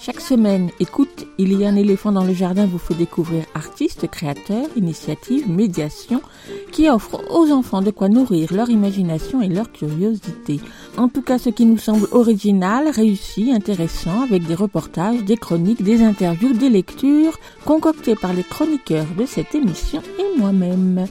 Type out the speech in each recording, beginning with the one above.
Chaque semaine, écoute, il y a un éléphant dans le jardin vous fait découvrir artistes, créateurs, initiatives, médiations qui offrent aux enfants de quoi nourrir leur imagination et leur curiosité. En tout cas, ce qui nous semble original, réussi, intéressant, avec des reportages, des chroniques, des interviews, des lectures, concoctées par les chroniqueurs de cette émission et moi-même.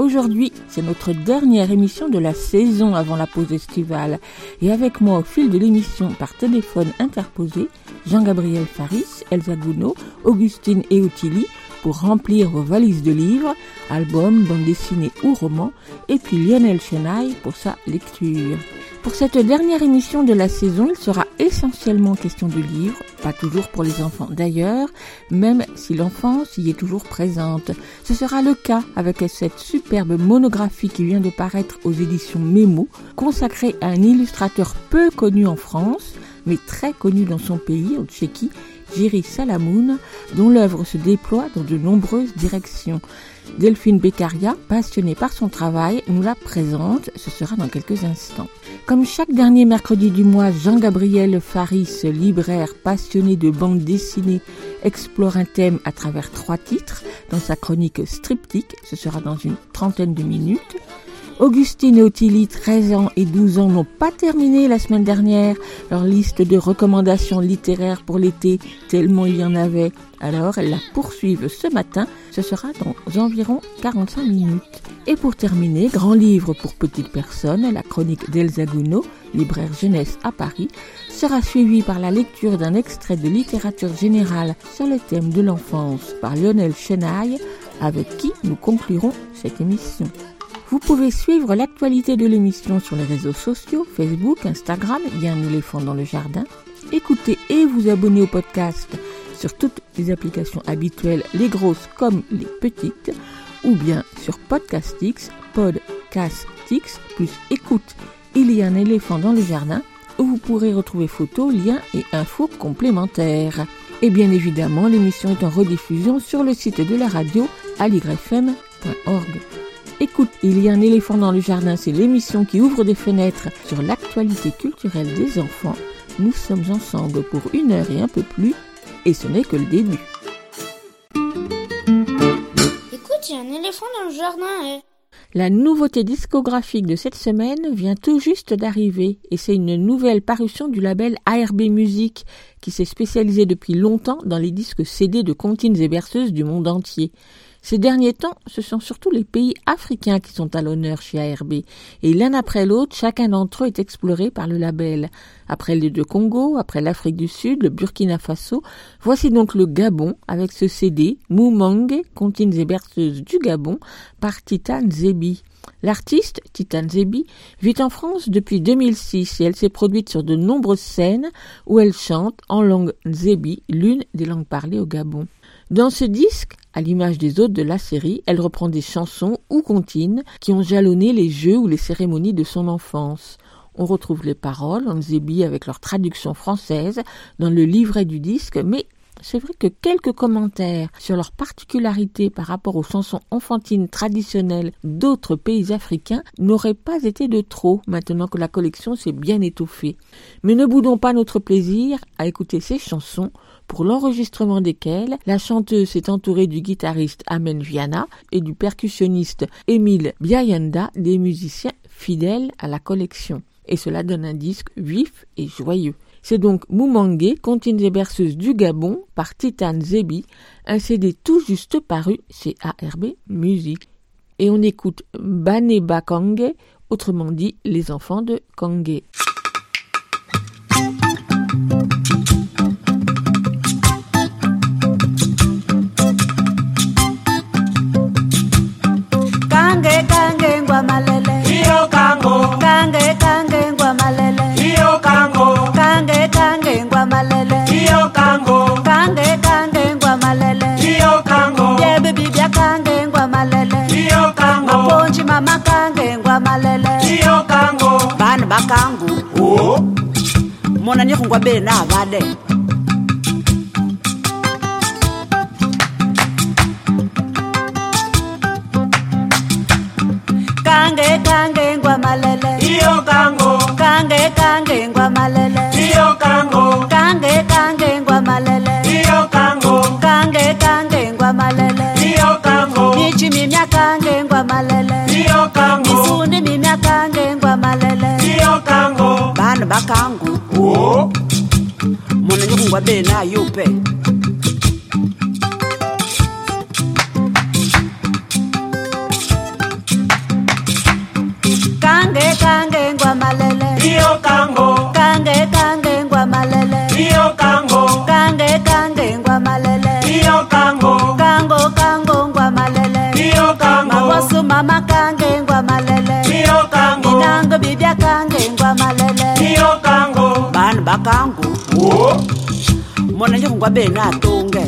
Aujourd'hui, c'est notre dernière émission de la saison avant la pause estivale. Et avec moi au fil de l'émission par téléphone interposé, Jean-Gabriel Faris, Elsa Gounod, Augustine et Ottilie pour remplir vos valises de livres, albums, bandes dessinées ou romans, et puis Lionel Chenaille pour sa lecture. Pour cette dernière émission de la saison, il sera essentiellement question de livres, pas toujours pour les enfants d'ailleurs, même si l'enfance y est toujours présente. Ce sera le cas avec cette superbe monographie qui vient de paraître aux éditions Mémo, consacrée à un illustrateur peu connu en France, mais très connu dans son pays, en Tchéquie, Jiri Salamoun, dont l'œuvre se déploie dans de nombreuses directions. Delphine Beccaria, passionnée par son travail, nous la présente, ce sera dans quelques instants. Comme chaque dernier mercredi du mois, Jean-Gabriel Faris, libraire passionné de bande dessinée, explore un thème à travers trois titres dans sa chronique Striptique, ce sera dans une trentaine de minutes. Augustine et Ottilie, 13 ans et 12 ans, n'ont pas terminé la semaine dernière leur liste de recommandations littéraires pour l'été, tellement il y en avait. Alors, elles la poursuivent ce matin, ce sera dans environ 45 minutes. Et pour terminer, grand livre pour petites personnes, la chronique d'Elsa Gounod, libraire jeunesse à Paris, sera suivie par la lecture d'un extrait de littérature générale sur le thème de l'enfance par Lionel Chenaille, avec qui nous conclurons cette émission. Vous pouvez suivre l'actualité de l'émission sur les réseaux sociaux, Facebook, Instagram, il y a un éléphant dans le jardin. Écoutez et vous abonnez au podcast sur toutes les applications habituelles, les grosses comme les petites, ou bien sur Podcastix, Podcastix, plus écoute, il y a un éléphant dans le jardin, où vous pourrez retrouver photos, liens et infos complémentaires. Et bien évidemment, l'émission est en rediffusion sur le site de la radio aligrefm.org. Écoute, il y a un éléphant dans le jardin, c'est l'émission qui ouvre des fenêtres sur l'actualité culturelle des enfants. Nous sommes ensemble pour une heure et un peu plus, et ce n'est que le début. Écoute, il y a un éléphant dans le jardin. eh. La nouveauté discographique de cette semaine vient tout juste d'arriver et c'est une nouvelle parution du label ARB Music qui s'est spécialisé depuis longtemps dans les disques CD de comptines et berceuses du monde entier. Ces derniers temps, ce sont surtout les pays africains qui sont à l'honneur chez ARB, et l'un après l'autre, chacun d'entre eux est exploré par le label. Après les deux Congo, après l'Afrique du Sud, le Burkina Faso, voici donc le Gabon avec ce CD, Moumangue, comptines et berceuses du Gabon, par Titan Zebi. L'artiste, Titan Zebi, vit en France depuis 2006 et elle s'est produite sur de nombreuses scènes où elle chante en langue Zebi, l'une des langues parlées au Gabon. Dans ce disque, à l'image des autres de la série, elle reprend des chansons ou comptines qui ont jalonné les jeux ou les cérémonies de son enfance. On retrouve les paroles en Zebi avec leur traduction française dans le livret du disque, mais c'est vrai que quelques commentaires sur leur particularité par rapport aux chansons enfantines traditionnelles d'autres pays africains n'auraient pas été de trop maintenant que la collection s'est bien étoffée. Mais ne boudons pas notre plaisir à écouter ces chansons pour l'enregistrement desquelles la chanteuse s'est entourée du guitariste Amen Viana et du percussionniste Émile Biayanda, des musiciens fidèles à la collection. Et cela donne un disque vif et joyeux. C'est donc Moumangue, comptines et berceuses du Gabon, par Titan Zebi, un CD tout juste paru chez ARB Music. Et on écoute Baneba Kange, autrement dit les enfants de Kange. kangu. Oh. mona nikhungwa bele navale kange kange ngwa malele. Iyo kango. Kange kange ngwa malele. wa dena yupe kange kange ngwa malele iyo kango. Kange kange ngwa malele iyo kango. Kange kange ngwa malele iyo kango. Kango kango ngwa malele iyo kango. Mabosu mama kange ngwa malele iyo kango. Inango bibya kange ngwa malele iyo kango. Ban bakango mona nje go bena atonge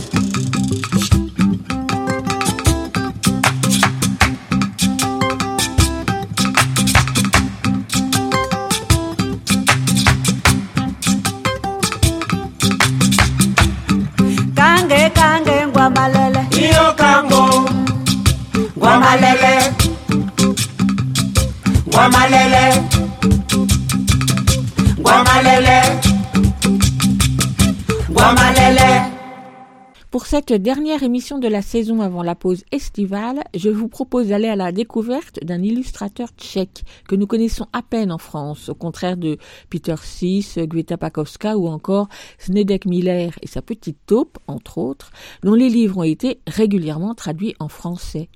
cette dernière émission de la saison avant la pause estivale, je vous propose d'aller à la découverte d'un illustrateur tchèque que nous connaissons à peine en France, au contraire de Peter Sis, Gweta Pakowska ou encore Snedek Miller et sa petite taupe, entre autres, dont les livres ont été régulièrement traduits en français.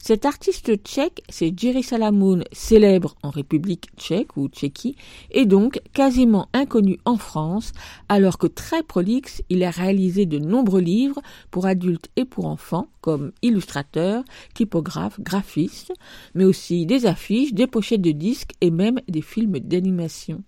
Cet artiste tchèque, c'est Jerry Salamoun, célèbre en République tchèque ou Tchéquie, et donc quasiment inconnu en France, alors que très prolixe, il a réalisé de nombreux livres pour adultes et pour enfants, comme illustrateur, typographe, graphiste, mais aussi des affiches, des pochettes de disques et même des films d'animation.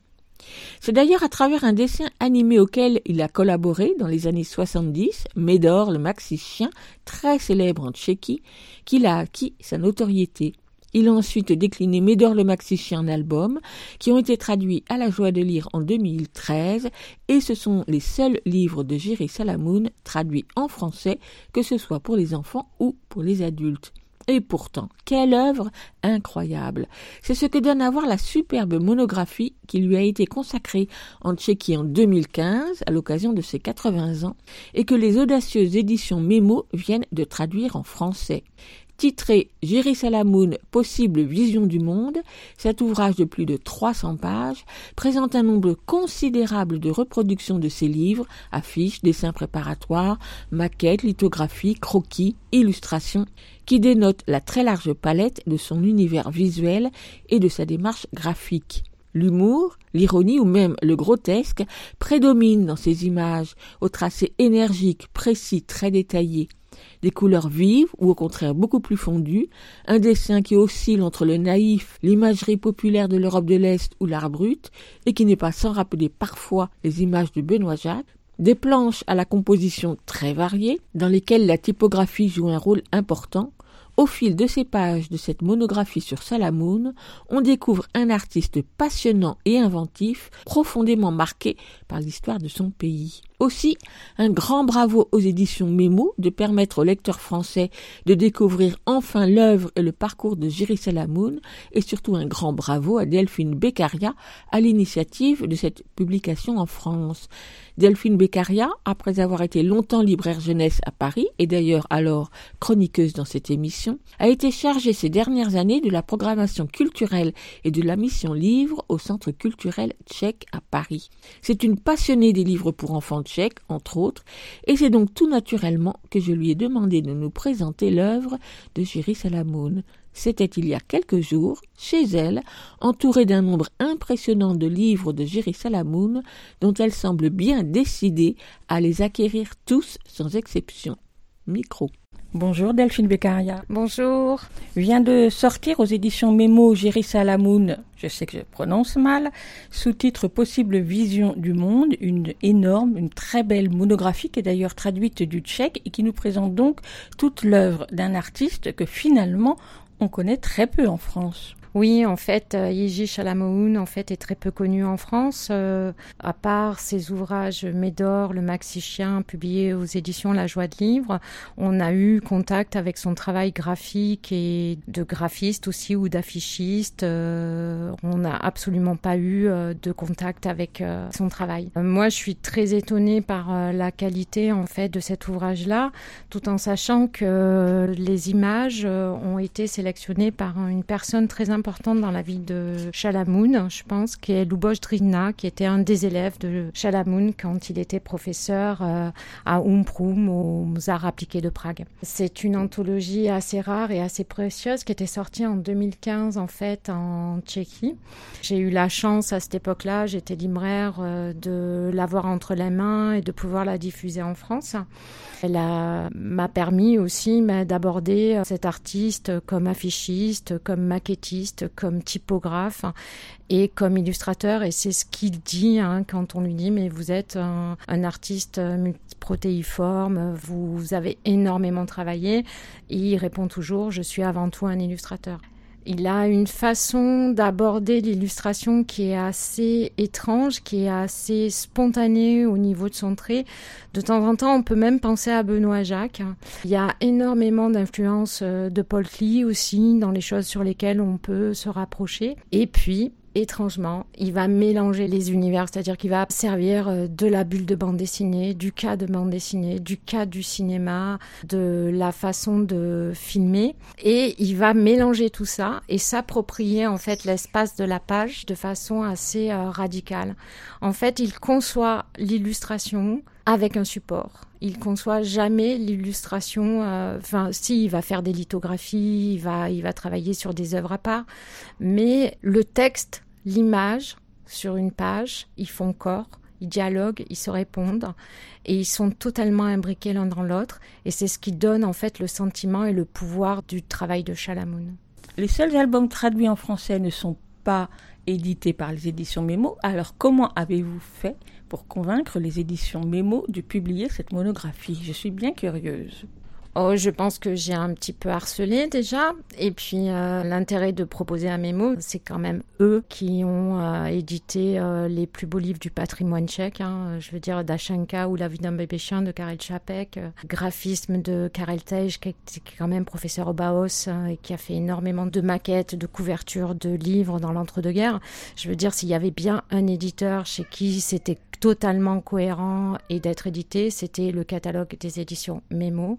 C'est d'ailleurs à travers un dessin animé auquel il a collaboré dans les années 70, Médor, le maxi chien, très célèbre en Tchéquie, qu'il a acquis sa notoriété. Il a ensuite décliné Médor le maxi chien en albums, qui ont été traduits à la joie de lire en 2013, et ce sont les seuls livres de Jerry Salamoun traduits en français, que ce soit pour les enfants ou pour les adultes. Et pourtant, quelle œuvre incroyable C'est ce que donne à voir la superbe monographie qui lui a été consacrée en Tchéquie en 2015 à l'occasion de ses 80 ans et que les audacieuses éditions Mémo viennent de traduire en français. Titré Jerry Salamoun, Possible vision du monde, cet ouvrage de plus de 300 pages présente un nombre considérable de reproductions de ses livres, affiches, dessins préparatoires, maquettes, lithographies, croquis, illustrations, qui dénotent la très large palette de son univers visuel et de sa démarche graphique. L'humour, l'ironie ou même le grotesque prédominent dans ces images, aux tracés énergiques, précis, très détaillés des couleurs vives ou au contraire beaucoup plus fondues, un dessin qui oscille entre le naïf, l'imagerie populaire de l'Europe de l'Est ou l'art brut, et qui n'est pas sans rappeler parfois les images de Benoît Jacques, des planches à la composition très variée, dans lesquelles la typographie joue un rôle important, au fil de ces pages de cette monographie sur Salamoun, on découvre un artiste passionnant et inventif, profondément marqué par l'histoire de son pays. Aussi, un grand bravo aux éditions Mémo de permettre aux lecteurs français de découvrir enfin l'œuvre et le parcours de Jerry Salamoun et surtout un grand bravo à Delphine Beccaria à l'initiative de cette publication en France. Delphine Beccaria, après avoir été longtemps libraire jeunesse à Paris et d'ailleurs alors chroniqueuse dans cette émission, a été chargée ces dernières années de la programmation culturelle et de la mission livre au Centre culturel tchèque à Paris. C'est une passionnée des livres pour enfants entre autres, et c'est donc tout naturellement que je lui ai demandé de nous présenter l'œuvre de Jerry Salamoun. C'était il y a quelques jours, chez elle, entourée d'un nombre impressionnant de livres de Jerry Salamoun, dont elle semble bien décidée à les acquérir tous sans exception. Micro. Bonjour Delphine Beccaria. Bonjour. Vient de sortir aux éditions Mémo Jerry Salamoun, je sais que je prononce mal, sous-titre Possible vision du monde, une énorme, une très belle monographie qui est d'ailleurs traduite du tchèque et qui nous présente donc toute l'œuvre d'un artiste que finalement on connaît très peu en France. Oui, en fait, euh, Yiji Chalamoun en fait est très peu connu en France, euh, à part ses ouvrages Médor, le Maxi Chien, publiés aux éditions La Joie de Livre. On a eu contact avec son travail graphique et de graphiste aussi ou d'affichiste. Euh, on n'a absolument pas eu de contact avec son travail. Moi, je suis très étonnée par la qualité en fait de cet ouvrage-là, tout en sachant que les images ont été sélectionnées par une personne très importante dans la vie de Chalamoun, je pense, qui est Luboš Drina, qui était un des élèves de Chalamoun quand il était professeur euh, à Umprum, aux arts appliqués de Prague. C'est une anthologie assez rare et assez précieuse qui était sortie en 2015 en fait en Tchéquie. J'ai eu la chance à cette époque-là, j'étais libraire, euh, de l'avoir entre les mains et de pouvoir la diffuser en France. Elle m'a permis aussi d'aborder euh, cet artiste comme affichiste, comme maquettiste, comme typographe et comme illustrateur. Et c'est ce qu'il dit hein, quand on lui dit mais vous êtes un, artiste multiprotéiforme, vous, vous avez énormément travaillé. Et il répond toujours je suis avant tout un illustrateur. Il a une façon d'aborder l'illustration qui est assez étrange, qui est assez spontanée au niveau de son trait. De temps en temps, on peut même penser à Benoît Jacques. Il y a énormément d'influence euh, de Paul Klee aussi dans les choses sur lesquelles on peut se rapprocher. Et puis, étrangement, il va mélanger les univers, c'est-à-dire qu'il va servir euh, de la bulle de bande dessinée, du cas de bande dessinée, du cas du cinéma, de la façon de filmer, et il va mélanger tout ça et s'approprier en fait l'espace de la page de façon assez euh, radicale. En fait, il conçoit l'illustration avec un support. Il conçoit jamais l'illustration. euh, Enfin, si, il va faire des lithographies, il va, il va travailler sur des œuvres à part, mais le texte, l'image sur une page, ils font corps, ils dialoguent, ils se répondent et ils sont totalement imbriqués l'un dans l'autre. Et c'est ce qui donne en fait le sentiment et le pouvoir du travail de Chalamoun. Les seuls albums traduits en français ne sont pas édités par les éditions Mémo. Alors comment avez-vous fait pour convaincre les éditions Mémo de publier cette monographie? Je suis bien curieuse. Oh, je pense que j'ai un petit peu harcelé déjà. Et puis, euh, l'intérêt de proposer un mémo, c'est quand même eux qui ont euh, édité euh, les plus beaux livres du patrimoine tchèque. hein. Je veux dire, Dachenka ou La vie d'un bébé chien de Karel Čapek, graphisme de Karel Tej, qui est quand même professeur au Baos hein, et qui a fait énormément de maquettes, de couvertures de livres dans l'entre-deux-guerres. Je veux dire, s'il y avait bien un éditeur chez qui c'était totalement cohérent et d'être édité, c'était le catalogue des éditions Mémo.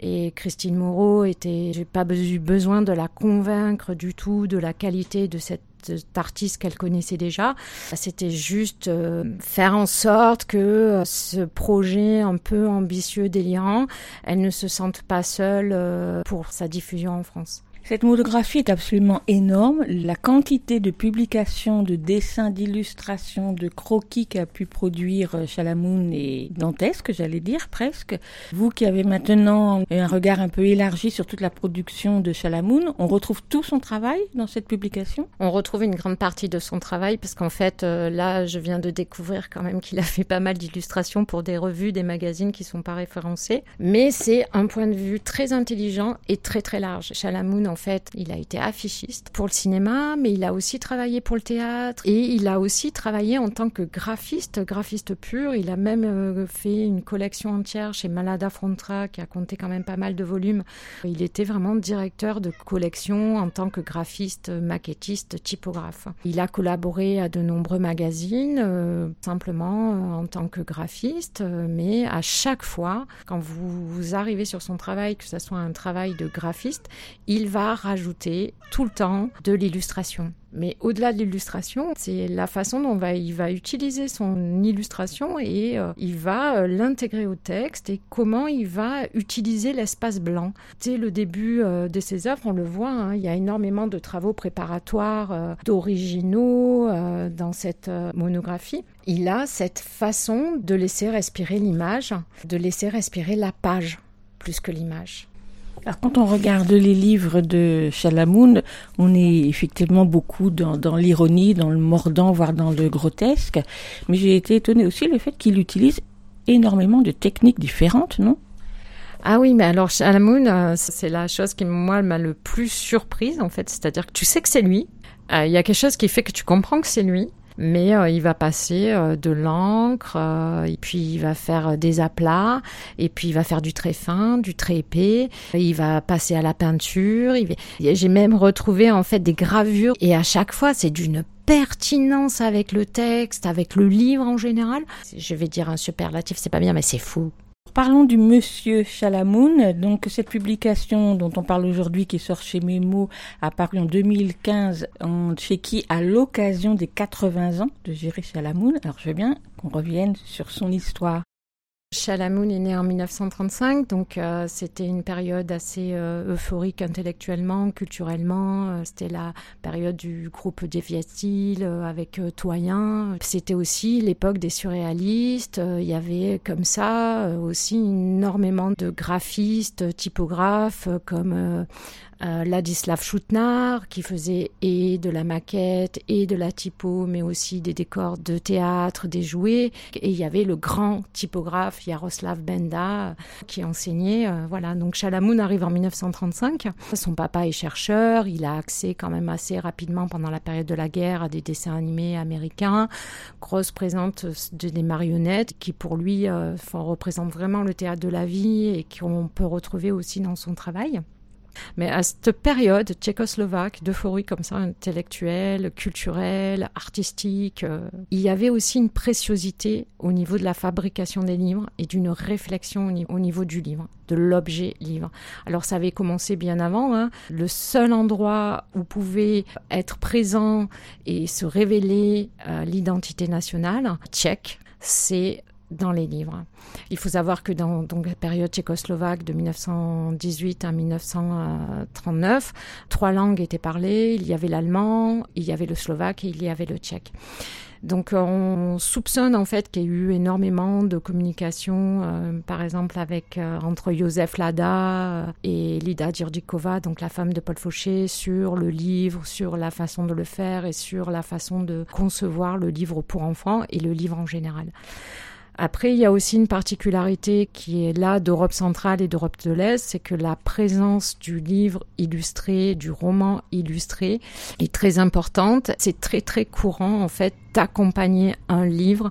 Et Christine Moreau était, j'ai pas eu besoin de la convaincre du tout de la qualité de cette cet artiste qu'elle connaissait déjà. C'était juste euh, faire en sorte que euh, ce projet un peu ambitieux, délirant, elle ne se sente pas seule euh, pour sa diffusion en France. Cette monographie est absolument énorme. La quantité de publications, de dessins, d'illustrations, de croquis qu'a pu produire euh, Chalamoun est dantesque, j'allais dire presque. Vous qui avez maintenant un regard un peu élargi sur toute la production de Chalamoun, on retrouve tout son travail dans cette publication? On retrouve une grande partie de son travail parce qu'en fait, euh, là, je viens de découvrir quand même qu'il a fait pas mal d'illustrations pour des revues, des magazines qui sont pas référencés. Mais c'est un point de vue très intelligent et très très large. Chalamoun, en fait, il a été affichiste pour le cinéma, mais il a aussi travaillé pour le théâtre et il a aussi travaillé en tant que graphiste, graphiste pur. Il a même euh, fait une collection entière chez Malada Frontra qui a compté quand même pas mal de volumes. Il était vraiment directeur de collection en tant que graphiste, maquettiste, typographe. Il a collaboré à de nombreux magazines, euh, simplement euh, en tant que graphiste, mais à chaque fois, quand vous, vous arrivez sur son travail, que ce soit un travail de graphiste, il va rajouter tout le temps de l'illustration. Mais au-delà de l'illustration, c'est la façon dont va, il va utiliser son illustration et euh, il va euh, l'intégrer au texte et comment il va utiliser l'espace blanc. Dès le début euh, de ses œuvres, on le voit, hein, il y a énormément de travaux préparatoires d'originaux dans cette monographie. Il a cette façon de laisser respirer l'image, de laisser respirer la page plus que l'image. Alors, quand on regarde les livres de Chalamoun, on est effectivement beaucoup dans, l'ironie, dans le mordant, voire dans le grotesque. Mais j'ai été étonnée aussi le fait qu'il utilise énormément de techniques différentes, non? Ah oui, mais alors Shalamoun, euh, c'est la chose qui moi m'a le plus surprise en fait, c'est-à-dire que tu sais que c'est lui. Euh, Il y a quelque chose qui fait que tu comprends que c'est lui. Mais euh, il va passer euh, de l'encre, euh, et puis il va faire des aplats, et puis il va faire du très fin, du très épais. Il va passer à la peinture. va- J'ai même retrouvé en fait des gravures, et à chaque fois c'est d'une pertinence avec le texte, avec le livre en général. Je vais dire un superlatif, c'est pas bien, mais c'est fou. Parlons du Monsieur Chalamoun. Donc cette publication dont on parle aujourd'hui, qui sort chez Mémo, a paru en 2015 en Tchéquie à l'occasion des 80 ans de Jerry Chalamoun. Alors je veux bien qu'on revienne sur son histoire. Chalamoun est né en 1935, donc euh, c'était une période assez euh, euphorique intellectuellement, culturellement. Euh, c'était la période du groupe Deviatil euh, avec euh, Toyen. C'était aussi l'époque des surréalistes. Euh, Il y avait comme ça aussi énormément de graphistes, typographes comme euh, Ladislav Choutnar qui faisait et de la maquette et de la typo, mais aussi des décors de théâtre, des jouets. Et il y avait le grand typographe Yaroslav Benda euh, qui enseignait. euh, voilà, donc Chalamoun arrive en 1935. Son papa est chercheur. Il a accès quand même assez rapidement pendant la période de la guerre à des dessins animés américains. Grosse présente de des marionnettes qui pour lui euh, représentent vraiment le théâtre de la vie et qu'on peut retrouver aussi dans son travail. Mais à cette période tchécoslovaque d'euphorie comme ça, intellectuelle, culturelle, artistique, euh, il y avait aussi une préciosité au niveau de la fabrication des livres et d'une réflexion au, ni- au niveau du livre, de l'objet livre. Alors ça avait commencé bien avant. hein. Le seul endroit où pouvait être présent et se révéler euh, l'identité nationale tchèque, c'est dans les livres. Il faut savoir que dans donc, la période tchécoslovaque de 1918 à 1939, trois langues étaient parlées. Il y avait l'allemand, il y avait le slovaque et il y avait le tchèque. Donc on soupçonne en fait qu'il y a eu énormément de communication, euh, par exemple avec euh, entre Joseph Lada euh, et Lida Djurdikova, donc la femme de Paul Fauché, sur le livre, sur la façon de le faire et sur la façon de concevoir le livre pour enfants et le livre en général. Après, il y a aussi une particularité qui est là d'Europe centrale et d'Europe de l'Est, c'est que la présence du livre illustré, du roman illustré est très importante. C'est très très courant en fait d'accompagner un livre,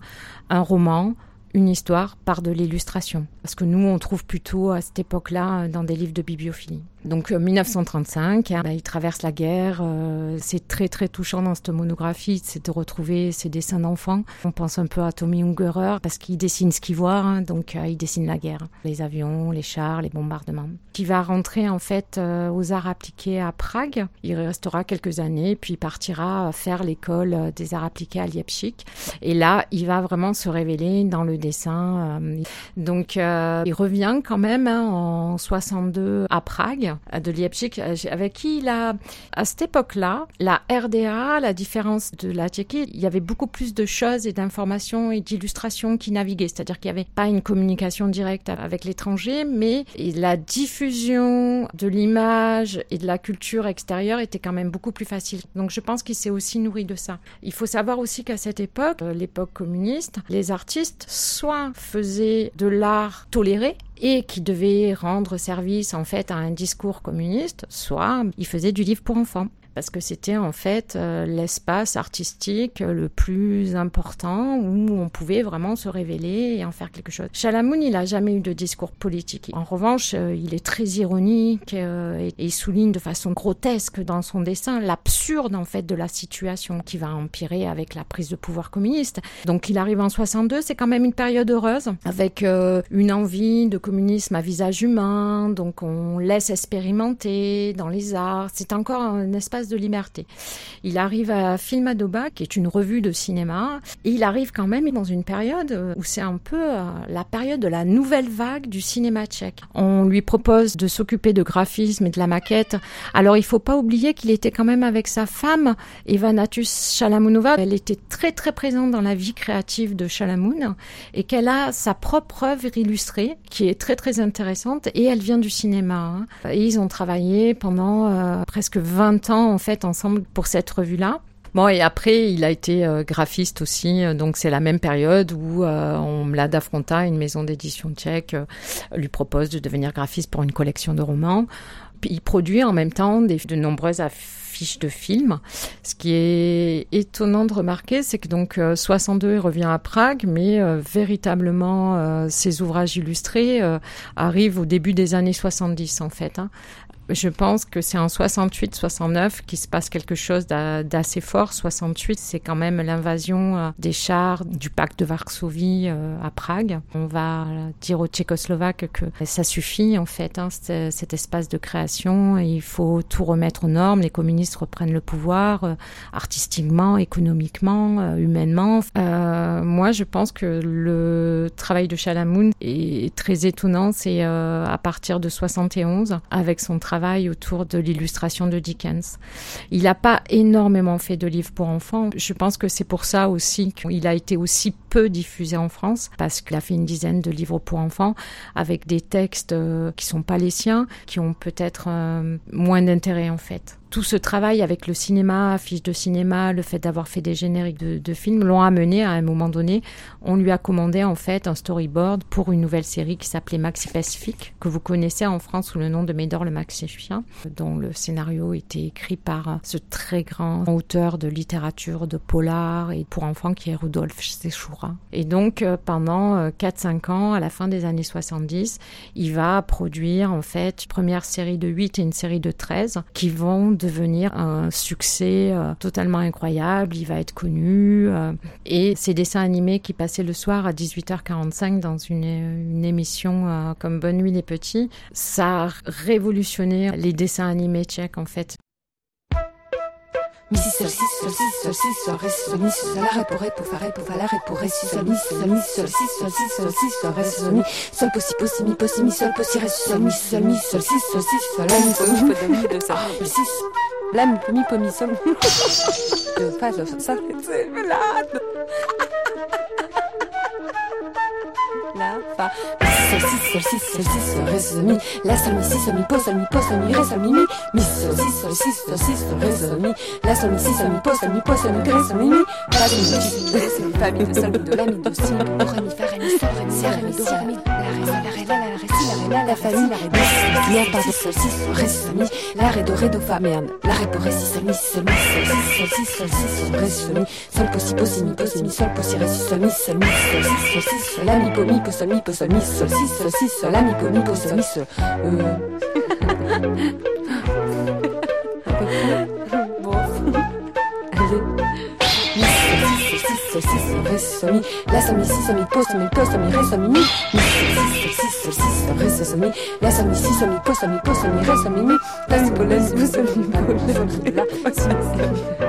un roman, une histoire par de l'illustration. Parce que nous, on trouve plutôt à cette époque-là dans des livres de bibliophilie. Donc euh, 1935, hein, bah, il traverse la guerre. euh, c'est très très touchant dans cette monographie, c'est de retrouver ces dessins d'enfants. On pense un peu à Tommy Ungerer parce qu'il dessine ce qu'il voit, hein, donc euh, il dessine la guerre, les avions, les chars, les bombardements. Qui va rentrer en fait euh, aux arts appliqués à Prague. Il restera quelques années, puis il partira faire l'école euh, des arts appliqués à Leipzig. Et là, il va vraiment se révéler dans le dessin. euh, donc, euh, il revient quand même hein, en 62 à Prague, à de euh, avec qui il a, à cette époque-là, la RDA, la différence de la Tchéquie, il y avait beaucoup plus de choses et d'informations et d'illustrations qui naviguaient. C'est-à-dire qu'il n'y avait pas une communication directe avec l'étranger, mais la diffusion de l'image et de la culture extérieure était quand même beaucoup plus facile. Donc, je pense qu'il s'est aussi nourri de ça. Il faut savoir aussi qu'à cette époque, euh, l'époque communiste, les artistes soit faisaient de l'art toléré et qui devait rendre service en fait à un discours communiste, soit ils faisaient du livre pour enfants parce que c'était en fait euh, l'espace artistique le plus important où on pouvait vraiment se révéler et en faire quelque chose. Chalamoun, il a jamais eu de discours politique. En revanche, euh, il est très ironique euh, et, souligne de façon grotesque dans son dessin l'absurde en fait de la situation qui va empirer avec la prise de pouvoir communiste. Donc il arrive en 62, c'est quand même une période heureuse avec une envie de communisme à visage humain, donc on laisse expérimenter dans les arts, c'est encore un espace de liberté. Il arrive à Filmadoba, qui est une revue de cinéma, et il arrive quand même dans une période où c'est un peu euh, la période de la nouvelle vague du cinéma tchèque. On lui propose de s'occuper de graphisme et de la maquette. Alors il faut pas oublier qu'il était quand même avec sa femme, Ivanatus Chalamounova. Elle était très très présente dans la vie créative de Chalamoun et qu'elle a sa propre œuvre illustrée qui est très très intéressante et elle vient du cinéma. hein. Ils ont travaillé pendant euh, presque 20 ans en fait ensemble pour cette revue-là. Bon, et après, il a été euh, graphiste aussi, euh, donc c'est la même période où euh, on Mlada Fronta, une maison d'édition tchèque, euh, lui propose de devenir graphiste pour une collection de romans. Il produit en même temps de nombreuses affiches de films. Ce qui est étonnant de remarquer, c'est que donc euh, 62, il revient à Prague, mais véritablement, ses ouvrages illustrés arrivent au début des années 70 en fait. hein. Je pense que c'est en 68-69 qu'il se passe quelque chose d'a- d'assez fort. 68, c'est quand même l'invasion euh, des chars du pacte de Varsovie euh, à Prague. On va dire aux Tchécoslovaques que ça suffit en fait, hein, cet, espace de création. Il faut tout remettre aux normes. Les communistes reprennent le pouvoir euh, artistiquement, économiquement, euh, humainement. Euh, moi, je pense que le travail de Chalamoun est très étonnant. C'est euh, à partir de 71 avec son autour de l'illustration de Dickens. Il n'a pas énormément fait de livres pour enfants. Je pense que c'est pour ça aussi qu'il a été aussi peu diffusé en France, parce qu'il a fait une dizaine de livres pour enfants avec des textes euh, qui sont pas les siens, qui ont peut-être euh, moins d'intérêt en fait. Tout ce travail avec le cinéma, affiches de cinéma, le fait d'avoir fait des génériques de, films l'ont amené à un moment donné. On lui a commandé en fait un storyboard pour une nouvelle série qui s'appelait Maxi Pacifique, que vous connaissez en France sous le nom de Médor le Maxifien, dont le scénario était écrit par ce très grand auteur de littérature de polar et pour enfants qui est Rudolf Sechura. Et donc euh, pendant euh, 4-5 ans, à la fin des années 70, il va produire en fait une première série de 8 et une série de 13 qui vont devenir un succès euh, totalement incroyable. Il va être connu euh, et ces dessins animés qui passaient le soir à 18h45 dans une, émission euh, comme Bonne nuit les petits, ça a révolutionné les dessins animés tchèques en fait. Mi si sol si sol si sol si sol ré si sol mi sol la ré pour ré pour fa ré pour fa la ré pour ré si sol mi si sol mi si sol si sol si sol si sol ré si sol mi sol po si po si mi po si mi sol po si ré sol mi si sol mi si sol si sol si sol la mi po mi po mi do sol mi si la mi po mi po mi sol do fa sol c'est velado la fa mi si sol si sol si sol si sol ré si sol mi la sol mi si sol mi po sol mi po sol mi ré sol mi mi mi sol si sol si sol si sol ré sol mi la sol mi si sol mi po sol mi po sol mi ré sol mi mi mi do si do si fa mi do sol mi do la mi do si do ré mi fa ré mi sol ré mi si ré mi do ré mi la ré la la la ré si la ré la la fa mi la ré do si merde pardon sol si sol ré si sol mi la ré do ré do fa merde la ré do ré si sol mi si sol mi sol si sol si sol si sol ré si sol mi sol po si po si mi po si mi sol po si ré si sol mi sol mi sol si sol si sol la mi po mi po sol mi po sol mi sol si sol si sol la mi po mi po sol mi sol euh bon allez mi si sol si sol ré si sol mi la sol mi si sol mi po sol mi po sol mi ré sol mi mi mi sol si sol si sol ré si sol mi la sol mi si sol mi po sol mi po sol mi ré sol mi mi la ré ré ré ré la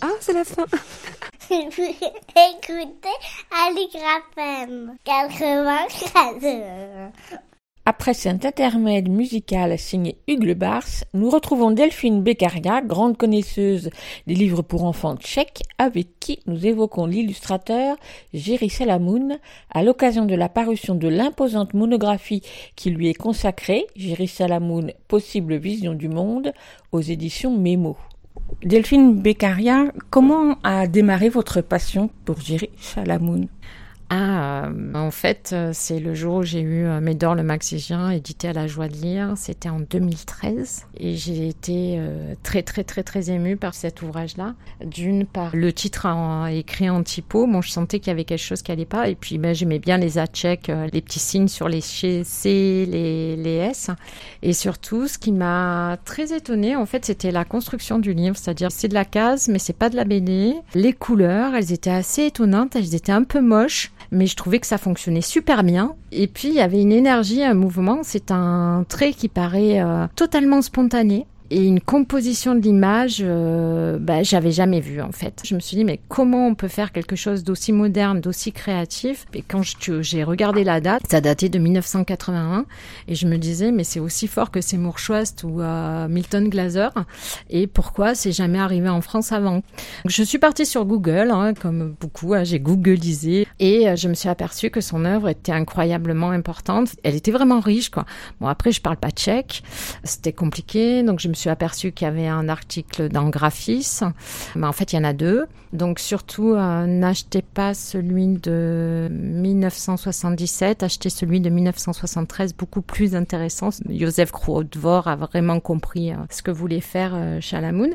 ah c'est la fin Écoutez Aligraphem 93. Après cet intermède musical signé Hugues Bars, nous retrouvons Delphine Beccaria, grande connaisseuse des livres pour enfants tchèques, avec qui nous évoquons l'illustrateur Jerry Salamoun à l'occasion de la parution de l'imposante monographie qui lui est consacrée, Jerry Salamoun, Possible vision du monde, aux éditions Mémo. Delphine Beccaria, comment a démarré votre passion pour Jerry Salamoun? Ah, euh, en fait, euh, c'est le jour où j'ai eu euh, Médor le Maxigien édité à la joie de lire. C'était en 2013 et j'ai été très très très très émue par cet ouvrage-là. D'une par le titre en, écrit en typo, bon, je sentais qu'il y avait quelque chose qui allait pas. Et puis, ben, j'aimais bien les A tchèques, euh, les petits signes sur les C, les, les S. Et surtout, ce qui m'a très étonnée, en fait, c'était la construction du livre, c'est-à-dire c'est de la case, mais c'est pas de la BD. Les couleurs, elles étaient assez étonnantes, elles étaient un peu moches mais je trouvais que ça fonctionnait super bien. Et puis il y avait une énergie, un mouvement. C'est un trait qui paraît euh, totalement spontané. Et une composition de l'image, euh, bah, j'avais jamais vu en fait. Je me suis dit mais comment on peut faire quelque chose d'aussi moderne, d'aussi créatif? Et quand j'ai regardé la date, ça datait de 1981, et je me disais mais c'est aussi fort que Seymour Schwast ou euh, Milton Glaser. Et pourquoi c'est jamais arrivé en France avant? Je suis partie sur Google, hein, comme beaucoup, hein, j'ai googlisé, et euh, je me suis aperçue que son œuvre était incroyablement importante. Elle était vraiment riche, quoi. Bon après je parle pas tchèque, c'était compliqué, donc je me suis aperçue qu'il y avait un article dans Graphis, mais en fait il y en a deux. Donc surtout euh, n'achetez pas celui de 1977, achetez celui de 1973, beaucoup plus intéressant. Joseph Kruodvor a vraiment compris euh, ce que voulait faire euh, Chalamoun.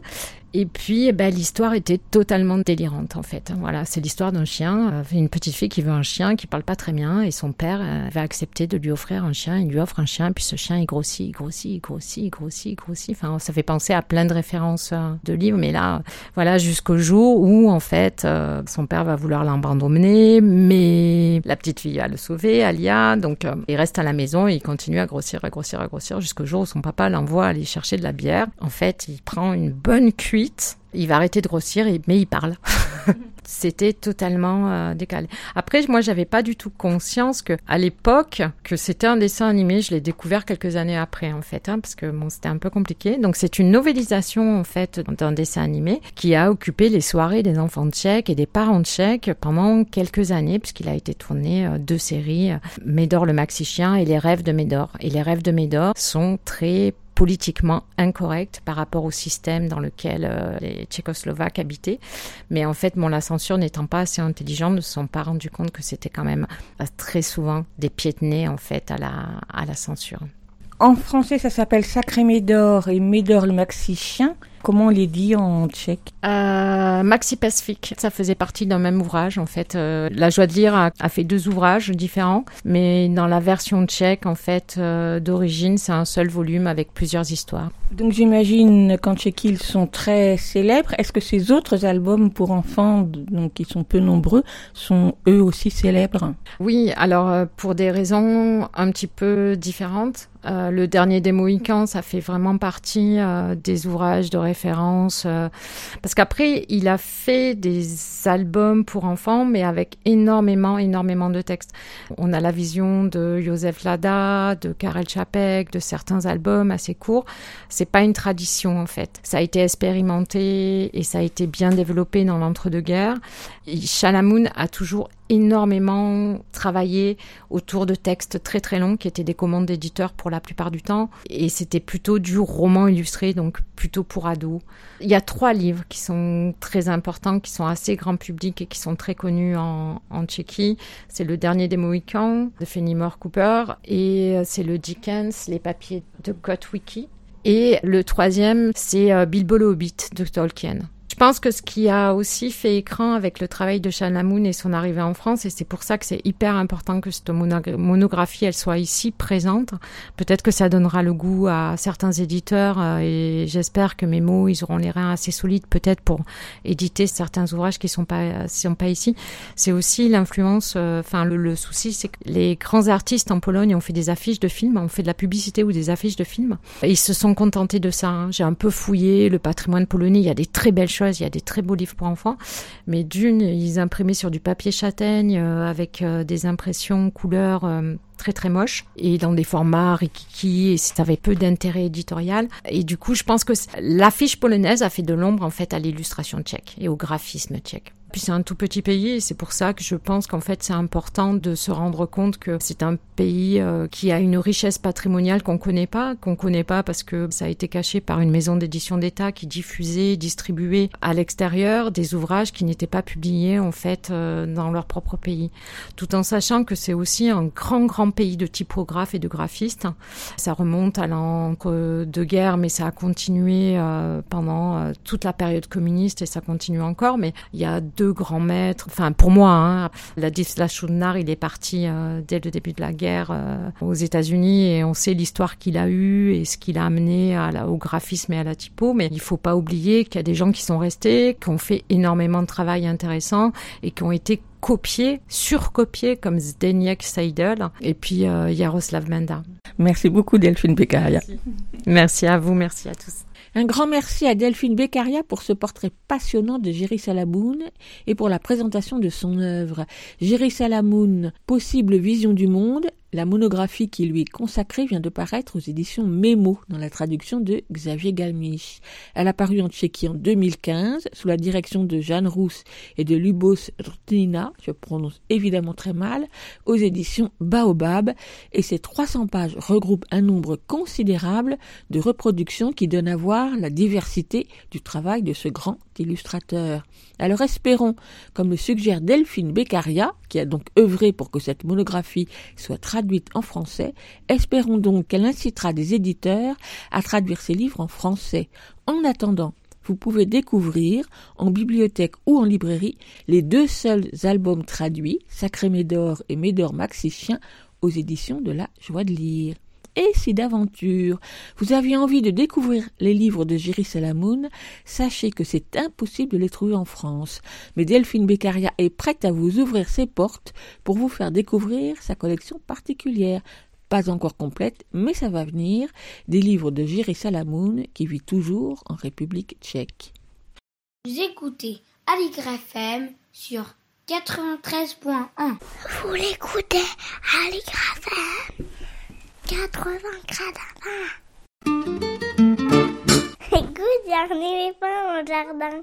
Et puis, ben, l'histoire était totalement délirante, en fait. Voilà, c'est l'histoire d'un chien, euh, une petite fille qui veut un chien, qui parle pas très bien, et son père euh, va accepter de lui offrir un chien. Il lui offre un chien, puis ce chien, il grossit, grossit, grossit, grossit, grossit. Enfin, ça fait penser à plein de références euh, de livres, mais là, voilà, jusqu'au jour où, en fait, son père va vouloir l'abandonner, mais la petite fille va le sauver, Alia. Donc, il reste à la maison il continue à grossir, à grossir, à grossir, jusqu'au jour où son papa l'envoie aller chercher de la bière. En fait, il prend une bonne Il va arrêter de grossir, mais il parle. C'était totalement euh, décalé. Après, moi, j'avais pas du tout conscience que, à l'époque, que c'était un dessin animé. Je l'ai découvert quelques années après, en fait, hein, parce que c'était un peu compliqué. Donc, c'est une novélisation, en fait, d'un dessin animé qui a occupé les soirées des enfants tchèques et des parents tchèques pendant quelques années, puisqu'il a été tourné euh, deux séries, euh, Médor le maxi chien et Les rêves de Médor. Et les rêves de Médor sont très politiquement incorrects par rapport au système dans lequel euh, les Tchécoslovaques habitaient. Mais en fait, bon, la censure n'étant pas assez intelligente, ne se sont pas rendus compte que c'était quand même euh, très souvent des pieds de nez, en fait, à la, à la censure. En français, ça s'appelle Sacré Médor et Médor le maxi chien. Comment on les dit en tchèque? Euh, Maxi Pacifique, ça faisait partie d'un même ouvrage en fait. Euh, la joie de lire a, a fait deux ouvrages différents, mais dans la version tchèque en fait euh, d'origine, c'est un seul volume avec plusieurs histoires. Donc j'imagine qu'en Tchéquie, ils sont très célèbres. Est-ce que ces autres albums pour enfants, donc qui sont peu nombreux, sont eux aussi célèbres? Oui, alors pour des raisons un petit peu différentes. Euh, le dernier des Mohicans, ça fait vraiment partie euh, des ouvrages de référence. euh, parce qu'après, il a fait des albums pour enfants, mais avec énormément, énormément de textes. On a la vision de Joseph Lada, de Karel Čapek, de certains albums assez courts. C'est pas une tradition, en fait. Ça a été expérimenté et ça a été bien développé dans l'entre-deux-guerres. Chalamoun a toujours énormément travaillé autour de textes très très longs qui étaient des commandes d'éditeurs pour la plupart du temps et c'était plutôt du roman illustré donc plutôt pour ados. Il y a trois livres qui sont très importants, qui sont assez grand public et qui sont très connus en, en Tchéquie. C'est le dernier des Mohicans de Fenimore Cooper et c'est le Dickens, les papiers de Gotwiki. Et le troisième, c'est euh, Bilbo le Hobbit de Tolkien. Je pense que ce qui a aussi fait écran avec le travail de Chalamoun et son arrivée en France, et c'est pour ça que c'est hyper important que cette monog- monographie elle soit ici présente. Peut-être que ça donnera le goût à certains éditeurs euh, et j'espère que mes mots ils auront les reins assez solides peut-être pour éditer certains ouvrages qui sont pas sont pas ici. C'est aussi l'influence. euh, Enfin le, souci c'est que les grands artistes en Pologne ont fait des affiches de films, ont fait de la publicité ou des affiches de films. Ils se sont contentés de ça. hein. J'ai un peu fouillé le patrimoine polonais. Il y a des très belles choses. Il y a des très beaux livres pour enfants. Mais d'une, ils imprimaient sur du papier châtaigne euh, avec euh, des impressions couleurs euh, très très moches et dans des formats rikiki et ça avait peu d'intérêt éditorial. Et du coup, je pense que l'affiche polonaise a fait de l'ombre en fait à l'illustration tchèque et au graphisme tchèque. Puis c'est un tout petit pays et c'est pour ça que je pense qu'en fait c'est important de se rendre compte que c'est un pays euh, qui a une richesse patrimoniale qu'on connaît pas, qu'on connaît pas parce que ça a été caché par une maison d'édition d'État qui diffusait, distribuait à l'extérieur des ouvrages qui n'étaient pas publiés en fait euh, dans leur propre pays. Tout en sachant que c'est aussi un grand grand pays de typographes et de graphistes. Ça remonte à l'entre-deux-guerres, mais ça a continué euh, pendant toute la période communiste et ça continue encore. Mais il y a deux grands maîtres. Enfin, pour moi, hein, Ladislas il est parti euh, dès le début de la guerre euh, aux États-Unis et on sait l'histoire qu'il a eue et ce qu'il a amené à la- au graphisme et à la typo. Mais il faut pas oublier qu'il y a des gens qui sont restés, qui ont fait énormément de travail intéressant et qui ont été copiés, surcopiés comme Zdeněk Seidel et puis euh, Jaroslav Menda. Merci beaucoup Delphine Beccaria. Merci à vous, merci à tous. Un grand merci à Delphine Beccaria pour ce portrait passionnant de Jerry Salamoun et pour la présentation de son œuvre. Jerry Salamoun, Possible vision du monde, la monographie qui lui est consacrée vient de paraître aux éditions Mémo dans la traduction de Xavier Galmich. Elle a paru en Tchéquie en 2015 sous la direction de Jeanne Rousse et de Lubos Rtina, je prononce évidemment très mal, aux éditions Baobab et ces 300 pages regroupent un nombre considérable de reproductions qui donnent à voir la diversité du travail de ce grand illustrateur. Alors espérons, comme le suggère Delphine Beccaria, qui a donc œuvré pour que cette monographie soit traduite en français, espérons donc qu'elle incitera des éditeurs à traduire ces livres en français. En attendant, vous pouvez découvrir en bibliothèque ou en librairie les deux seuls albums traduits, Sacré Médor et Médor Maxi Chien, aux éditions de la Joie de lire et si d'aventure vous aviez envie de découvrir les livres de Jiri Salamoun, sachez que c'est impossible de les trouver en France. Mais Delphine Beccaria est prête à vous ouvrir ses portes pour vous faire découvrir sa collection particulière pas encore complète, mais ça va venir, des livres de Jiri Salamoun qui vit toujours en République tchèque. Vous écoutez Aligrafem sur 93.1. Vous l'écoutez Aligrafem 80 grammes. Ah. Écoute, il y a un éléphant au jardin.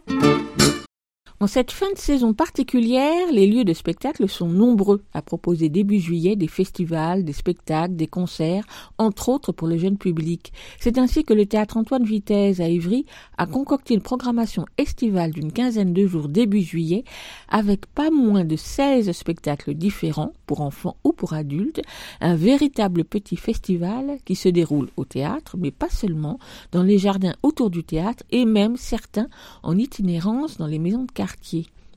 En cette fin de saison particulière, les lieux de spectacle sont nombreux à proposer début juillet des festivals, des spectacles, des concerts, entre autres pour le jeune public. C'est ainsi que le théâtre Antoine Vitesse à Ivry a concocté une programmation estivale d'une quinzaine de jours début juillet avec pas moins de 16 spectacles différents pour enfants ou pour adultes, un véritable petit festival qui se déroule au théâtre, mais pas seulement, dans les jardins autour du théâtre et même certains en itinérance dans les maisons de quartier.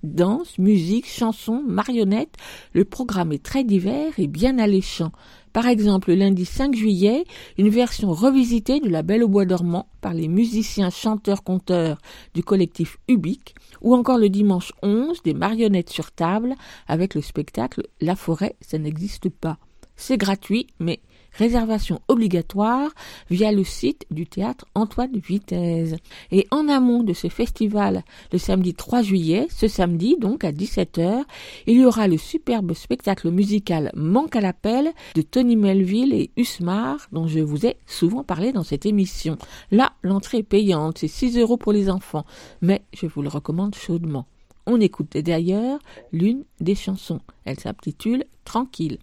Danse, musique, chansons, marionnettes, le programme est très divers et bien alléchant. Par exemple, le lundi 5 juillet, une version revisitée de La Belle au bois dormant par les musiciens chanteurs-conteurs du collectif Ubique, ou encore le dimanche 11, des marionnettes sur table avec le spectacle La forêt, ça n'existe pas. C'est gratuit, mais réservation obligatoire via le site du théâtre Antoine Vitesse. Et en amont de ce festival, le samedi 3 juillet, ce samedi donc à 17h, il y aura le superbe spectacle musical Manque à l'appel de Tony Melville et Usmar, dont je vous ai souvent parlé dans cette émission. Là, l'entrée est payante, c'est 6 euros pour les enfants, mais je vous le recommande chaudement. On écoute d'ailleurs l'une des chansons. Elle s'intitule Tranquille.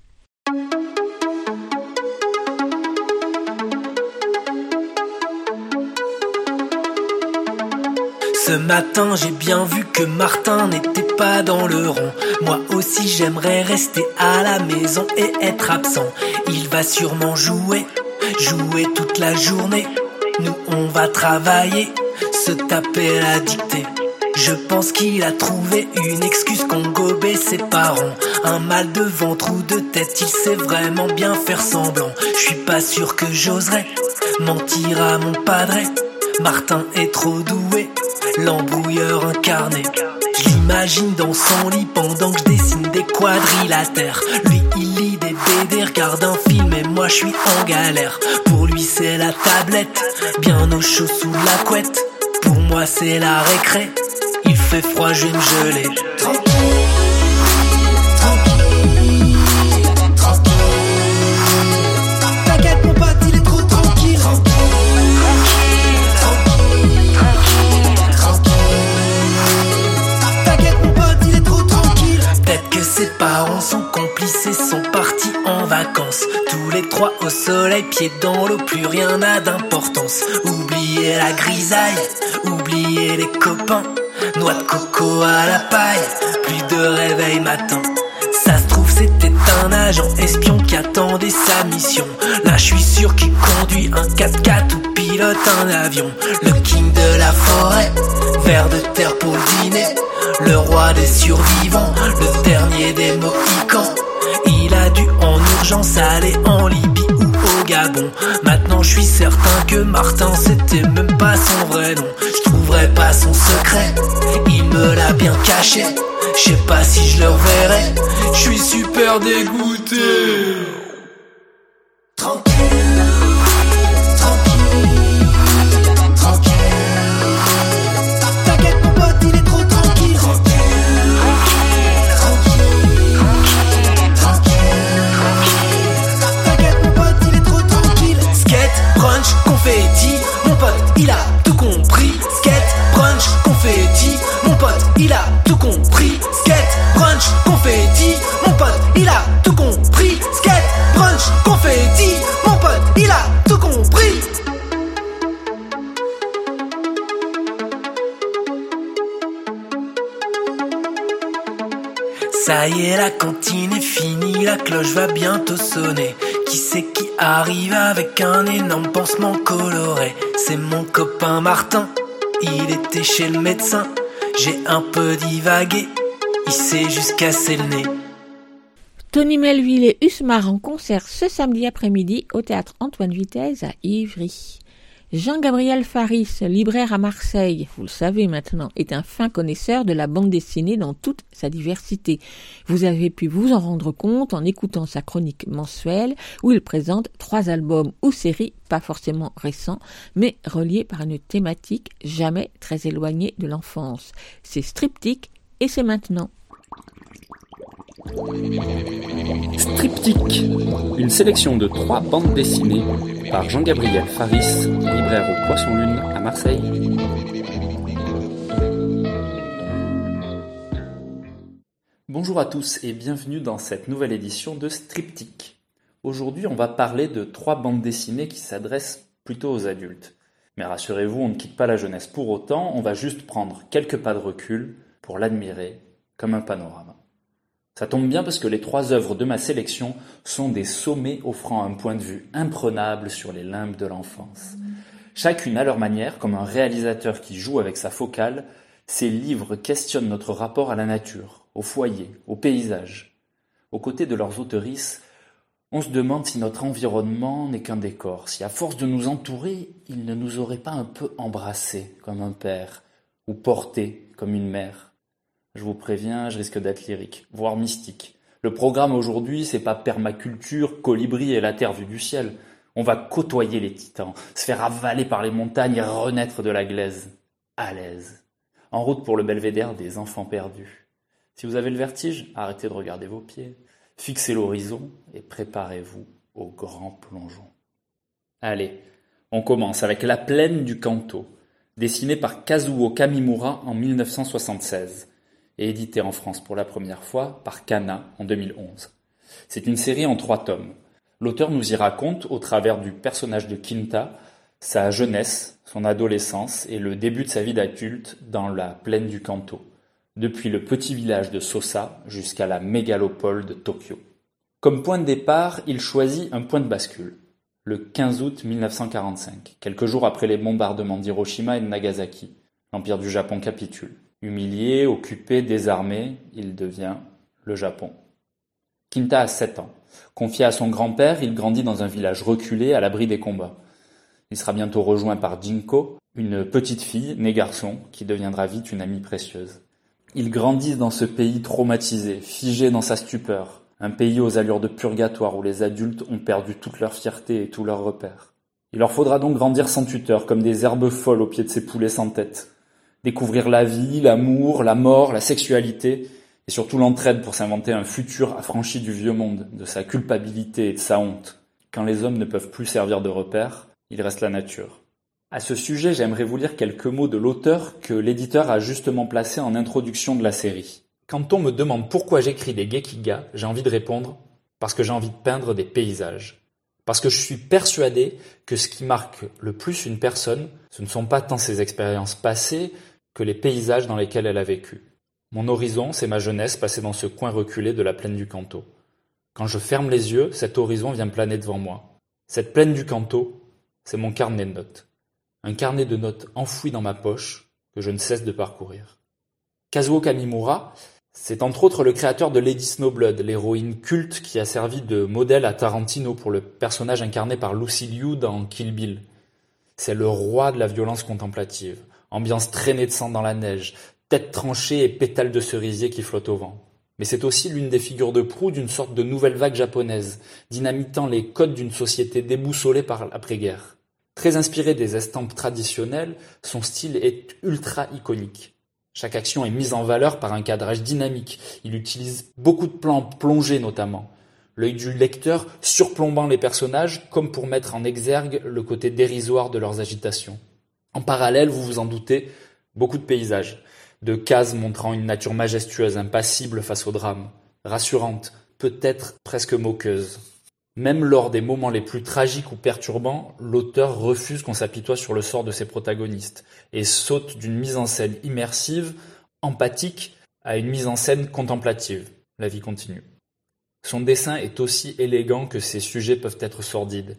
Ce matin, j'ai bien vu que Martin n'était pas dans le rond. Moi aussi, j'aimerais rester à la maison et être absent. Il va sûrement jouer, jouer toute la journée. Nous, on va travailler, se taper la dictée. Je pense qu'il a trouvé une excuse qu'on gobait ses parents. Un mal de ventre ou de tête, il sait vraiment bien faire semblant. Je suis pas sûr que j'oserais mentir à mon padre. Martin est trop doué l'embrouilleur incarné. Je l'imagine dans son lit pendant que je dessine des quadrilatères. Lui, il lit des BD, regarde un film et moi je suis en galère. Pour lui, c'est la tablette, bien au chaud sous la couette. Pour moi, c'est la récré. Il fait froid, je vais me. Tous les trois au soleil, pieds dans l'eau, plus rien n'a d'importance. Oubliez la grisaille, oubliez les copains. Noix de coco à la paille, plus de réveil matin. Ça se trouve c'était un agent espion qui attendait sa mission. Là je suis sûr qu'il conduit un 4x4 ou pilote un avion. Le king de la forêt, vers de terre pour le dîner. Le roi des survivants, le dernier des Mohicans. Il a dû en urgence aller en Libye ou au Gabon. Maintenant je suis certain que Martin c'était même pas son vrai nom. Je trouverai pas son secret, il me l'a bien caché. Je sais pas si je le reverrai, je suis super dégoûté. Tranquille. Confetti. Mon pote, il a tout compris. Skate, brunch, confetti. Mon pote, il a tout compris. Skate, brunch, confetti. Mon pote, il a tout compris. Skate, brunch, confetti. Mon pote, il a tout compris. Ça y est, la cantine est finie, la cloche va bientôt sonner. Qui c'est qui arrive avec un énorme pansement coloré? C'est mon copain Martin, il était chez le médecin. J'ai un peu divagué, il s'est juste cassé le nez. Tony Melville et Usmar en concert ce samedi après-midi au théâtre Antoine Vitesse à Ivry. Jean-Gabriel Faris, libraire à Marseille, vous le savez maintenant, est un fin connaisseur de la bande dessinée dans toute sa diversité. Vous avez pu vous en rendre compte en écoutant sa chronique mensuelle où il présente trois albums ou séries pas forcément récents, mais reliés par une thématique jamais très éloignée de l'enfance. C'est Striptyque et c'est maintenant. Striptyque, une sélection de trois bandes dessinées par Jean-Gabriel Faris, libraire au Poisson Lune à Marseille. Bonjour à tous et bienvenue dans cette nouvelle édition de Striptyque. Aujourd'hui, on va parler de trois bandes dessinées qui s'adressent plutôt aux adultes. Mais rassurez-vous, on ne quitte pas la jeunesse pour autant, on va juste prendre quelques pas de recul pour l'admirer comme un panorama. Ça tombe bien parce que les trois œuvres de ma sélection sont des sommets offrant un point de vue imprenable sur les limbes de l'enfance. Chacune à leur manière, comme un réalisateur qui joue avec sa focale, ces livres questionnent notre rapport à la nature, au foyer, au paysage. Aux côtés de leurs auteurices, on se demande si notre environnement n'est qu'un décor, si à force de nous entourer, il ne nous aurait pas un peu embrassés comme un père, ou portés comme une mère. Je vous préviens, je risque d'être lyrique, voire mystique. Le programme aujourd'hui, c'est pas permaculture, colibri et la terre vue du ciel. On va côtoyer les titans, se faire avaler par les montagnes et renaître de la glaise. À l'aise. En route pour le belvédère des enfants perdus. Si vous avez le vertige, arrêtez de regarder vos pieds. Fixez l'horizon et préparez-vous au grand plongeon. Allez, on commence avec La plaine du Kanto, dessinée par Kazuo Kamimura en 1976 et édité en France pour la première fois par Kana en 2011. C'est une série en trois tomes. L'auteur nous y raconte, au travers du personnage de Kinta, sa jeunesse, son adolescence et le début de sa vie d'adulte dans la plaine du Kanto, depuis le petit village de Sosa jusqu'à la mégalopole de Tokyo. Comme point de départ, il choisit un point de bascule, le 15 août 1945, quelques jours après les bombardements d'Hiroshima et de Nagasaki. L'Empire du Japon capitule. Humilié, occupé, désarmé, il devient le Japon. Kinta a sept ans. Confié à son grand-père, il grandit dans un village reculé à l'abri des combats. Il sera bientôt rejoint par Jinko, une petite fille, née garçon, qui deviendra vite une amie précieuse. Ils grandissent dans ce pays traumatisé, figé dans sa stupeur, un pays aux allures de purgatoire où les adultes ont perdu toute leur fierté et tous leurs repères. Il leur faudra donc grandir sans tuteur, comme des herbes folles au pied de ces poulets sans tête, découvrir la vie, l'amour, la mort, la sexualité, et surtout l'entraide pour s'inventer un futur affranchi du vieux monde, de sa culpabilité et de sa honte. Quand les hommes ne peuvent plus servir de repère, il reste la nature. À ce sujet, j'aimerais vous lire quelques mots de l'auteur que l'éditeur a justement placé en introduction de la série. Quand on me demande pourquoi j'écris des gekiga, j'ai envie de répondre parce que j'ai envie de peindre des paysages. Parce que je suis persuadé que ce qui marque le plus une personne, ce ne sont pas tant ses expériences passées que les paysages dans lesquels elle a vécu. Mon horizon, c'est ma jeunesse passée dans ce coin reculé de la plaine du Canto. Quand je ferme les yeux, cet horizon vient planer devant moi. Cette plaine du Canto, c'est mon carnet de notes. Un carnet de notes enfoui dans ma poche que je ne cesse de parcourir. Kazuo Kamimura, c'est entre autres le créateur de Lady Snowblood, l'héroïne culte qui a servi de modèle à Tarantino pour le personnage incarné par Lucy Liu dans Kill Bill. C'est le roi de la violence contemplative ambiance traînée de sang dans la neige, tête tranchée et pétales de cerisier qui flottent au vent. Mais c'est aussi l'une des figures de proue d'une sorte de nouvelle vague japonaise, dynamitant les codes d'une société déboussolée par l'après-guerre. Très inspiré des estampes traditionnelles, son style est ultra iconique. Chaque action est mise en valeur par un cadrage dynamique. Il utilise beaucoup de plans plongés notamment. l'œil du lecteur surplombant les personnages comme pour mettre en exergue le côté dérisoire de leurs agitations. En parallèle, vous vous en doutez, beaucoup de paysages, de cases montrant une nature majestueuse, impassible face au drame, rassurante, peut-être presque moqueuse. Même lors des moments les plus tragiques ou perturbants, l'auteur refuse qu'on s'apitoie sur le sort de ses protagonistes et saute d'une mise en scène immersive, empathique, à une mise en scène contemplative. La vie continue. Son dessin est aussi élégant que ses sujets peuvent être sordides.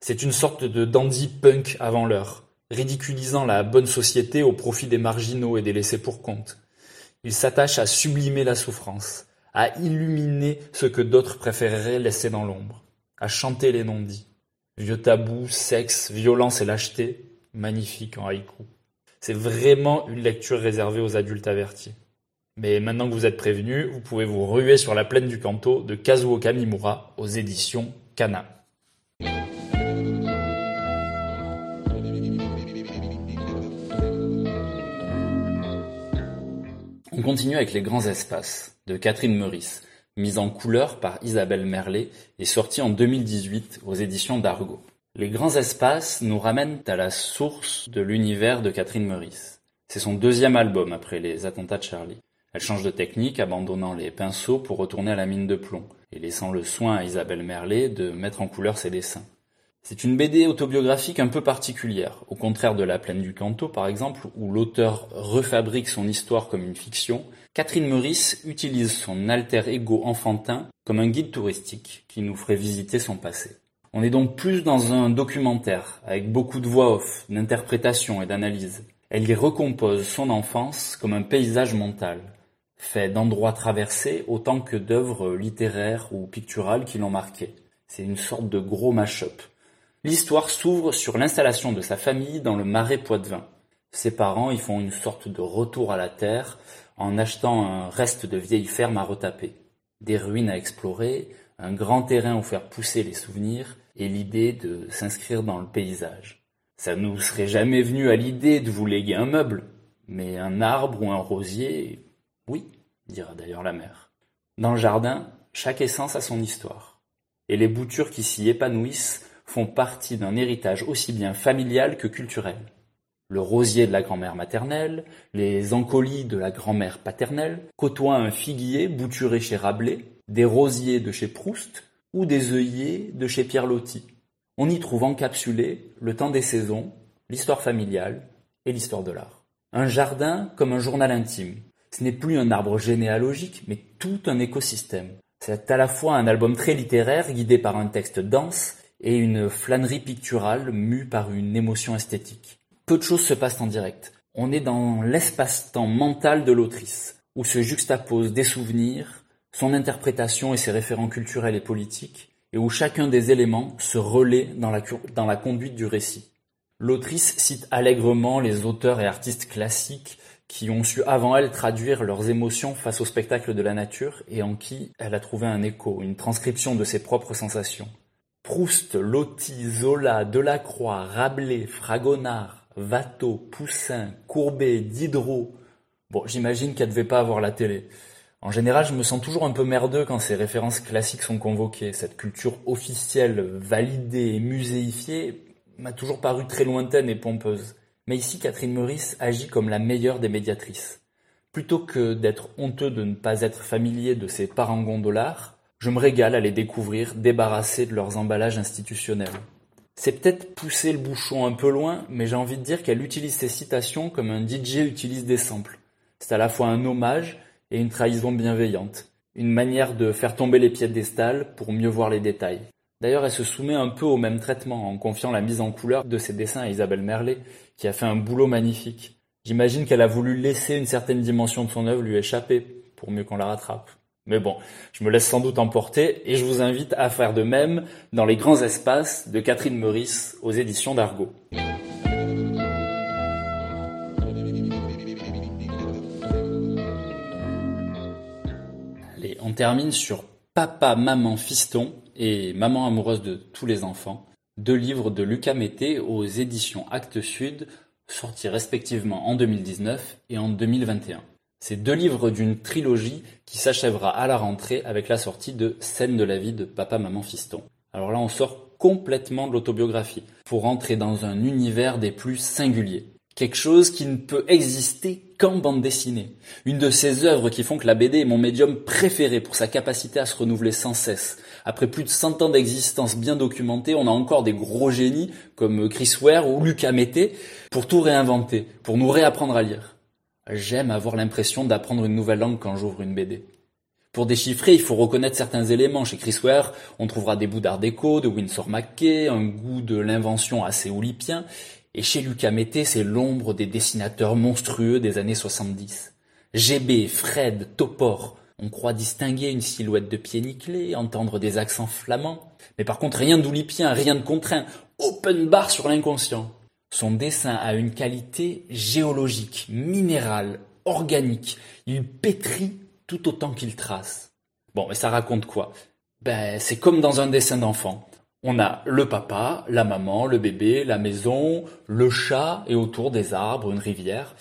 C'est une sorte de dandy punk avant l'heure, ridiculisant la bonne société au profit des marginaux et des laissés pour compte. Il s'attache à sublimer la souffrance, à illuminer ce que d'autres préféreraient laisser dans l'ombre, à chanter les non-dits. Vieux tabous, sexe, violence et lâcheté, magnifique en haïku. C'est vraiment une lecture réservée aux adultes avertis. Mais maintenant que vous êtes prévenus, vous pouvez vous ruer sur la plaine du Kanto de Kazuo Kamimura aux éditions Kana. On continue avec Les Grands Espaces de Catherine Meurice, mise en couleur par Isabelle Merlet et sortie en 2018 aux éditions d'Argo. Les Grands Espaces nous ramènent à la source de l'univers de Catherine Meurice. C'est son deuxième album après les attentats de Charlie. Elle change de technique, abandonnant les pinceaux pour retourner à la mine de plomb, et laissant le soin à Isabelle Merlet de mettre en couleur ses dessins. C'est une BD autobiographique un peu particulière, au contraire de La Plaine du Canto par exemple, où l'auteur refabrique son histoire comme une fiction, Catherine Meurice utilise son alter ego enfantin comme un guide touristique qui nous ferait visiter son passé. On est donc plus dans un documentaire, avec beaucoup de voix off, d'interprétation et d'analyse. Elle y recompose son enfance comme un paysage mental, fait d'endroits traversés autant que d'œuvres littéraires ou picturales qui l'ont marqué. C'est une sorte de gros mash-up. L'histoire s'ouvre sur l'installation de sa famille dans le marais Poitevin. Ses parents y font une sorte de retour à la terre en achetant un reste de vieille ferme à retaper, des ruines à explorer, un grand terrain où faire pousser les souvenirs et l'idée de s'inscrire dans le paysage. Ça nous serait jamais venu à l'idée de vous léguer un meuble, mais un arbre ou un rosier, oui, dira d'ailleurs la mère. Dans le jardin, chaque essence a son histoire. Et les boutures qui s'y épanouissent font partie d'un héritage aussi bien familial que culturel. Le rosier de la grand-mère maternelle, les encolies de la grand-mère paternelle côtoient un figuier bouturé chez Rabelais, des rosiers de chez Proust ou des œillets de chez Pierre Loti. On y trouve encapsulé le temps des saisons, l'histoire familiale et l'histoire de l'art. Un jardin comme un journal intime, ce n'est plus un arbre généalogique, mais tout un écosystème. C'est à la fois un album très littéraire, guidé par un texte dense, et une flânerie picturale mue par une émotion esthétique. Peu de choses se passent en direct. On est dans l'espace-temps mental de l'autrice, où se juxtaposent des souvenirs, son interprétation et ses référents culturels et politiques, et où chacun des éléments se relaie dans la, conduite du récit. L'autrice cite allègrement les auteurs et artistes classiques qui ont su avant elle traduire leurs émotions face au spectacle de la nature et en qui elle a trouvé un écho, une transcription de ses propres sensations. Proust, Loti, Zola, Delacroix, Rabelais, Fragonard, Watteau, Poussin, Courbet, Diderot. Bon, j'imagine qu'elle devait pas avoir la télé. En général, je me sens toujours un peu merdeux quand ces références classiques sont convoquées. Cette culture officielle, validée et muséifiée m'a toujours paru très lointaine et pompeuse. Mais ici, Catherine Meurice agit comme la meilleure des médiatrices. Plutôt que d'être honteux de ne pas être familier de ces parangons dollars, je me régale à les découvrir débarrassés de leurs emballages institutionnels. C'est peut-être pousser le bouchon un peu loin, mais j'ai envie de dire qu'elle utilise ces citations comme un DJ utilise des samples. C'est à la fois un hommage et une trahison bienveillante, une manière de faire tomber les piédestals pour mieux voir les détails. D'ailleurs, elle se soumet un peu au même traitement en confiant la mise en couleur de ses dessins à Isabelle Merlet, qui a fait un boulot magnifique. J'imagine qu'elle a voulu laisser une certaine dimension de son œuvre lui échapper pour mieux qu'on la rattrape. Mais bon, je me laisse sans doute emporter et je vous invite à faire de même dans les grands espaces de Catherine Meurice aux éditions d'Argo. Allez, on termine sur Papa, Maman, Fiston et Maman amoureuse de tous les enfants, deux livres de Lucas Mété aux éditions Actes Sud, sortis respectivement en 2019 et en 2021. C'est deux livres d'une trilogie qui s'achèvera à la rentrée avec la sortie de Scène de la vie de Papa, Maman, Fiston. Alors là, on sort complètement de l'autobiographie pour rentrer dans un univers des plus singuliers. Quelque chose qui ne peut exister qu'en bande dessinée. Une de ces œuvres qui font que la BD est mon médium préféré pour sa capacité à se renouveler sans cesse. Après plus de 100 ans d'existence bien documentée, on a encore des gros génies comme Chris Ware ou Lucas Mété pour tout réinventer, pour nous réapprendre à lire. J'aime avoir l'impression d'apprendre une nouvelle langue quand j'ouvre une BD. Pour déchiffrer, il faut reconnaître certains éléments. Chez Chris Ware, on trouvera des bouts d'art déco, de Winsor McKay, un goût de l'invention assez oulipien, et chez Lucas Mété, c'est l'ombre des dessinateurs monstrueux des années 70. GB, Fred, Topor, on croit distinguer une silhouette de pied nickelé, entendre des accents flamands. Mais par contre, rien d'oulipien, rien de contraint. Open bar sur l'inconscient. Son dessin a une qualité géologique, minérale, organique. Il pétrit tout autant qu'il trace. Bon, mais ça raconte quoi? Ben, c'est comme dans un dessin d'enfant. On a le papa, la maman, le bébé, la maison, le chat et autour des arbres, une rivière.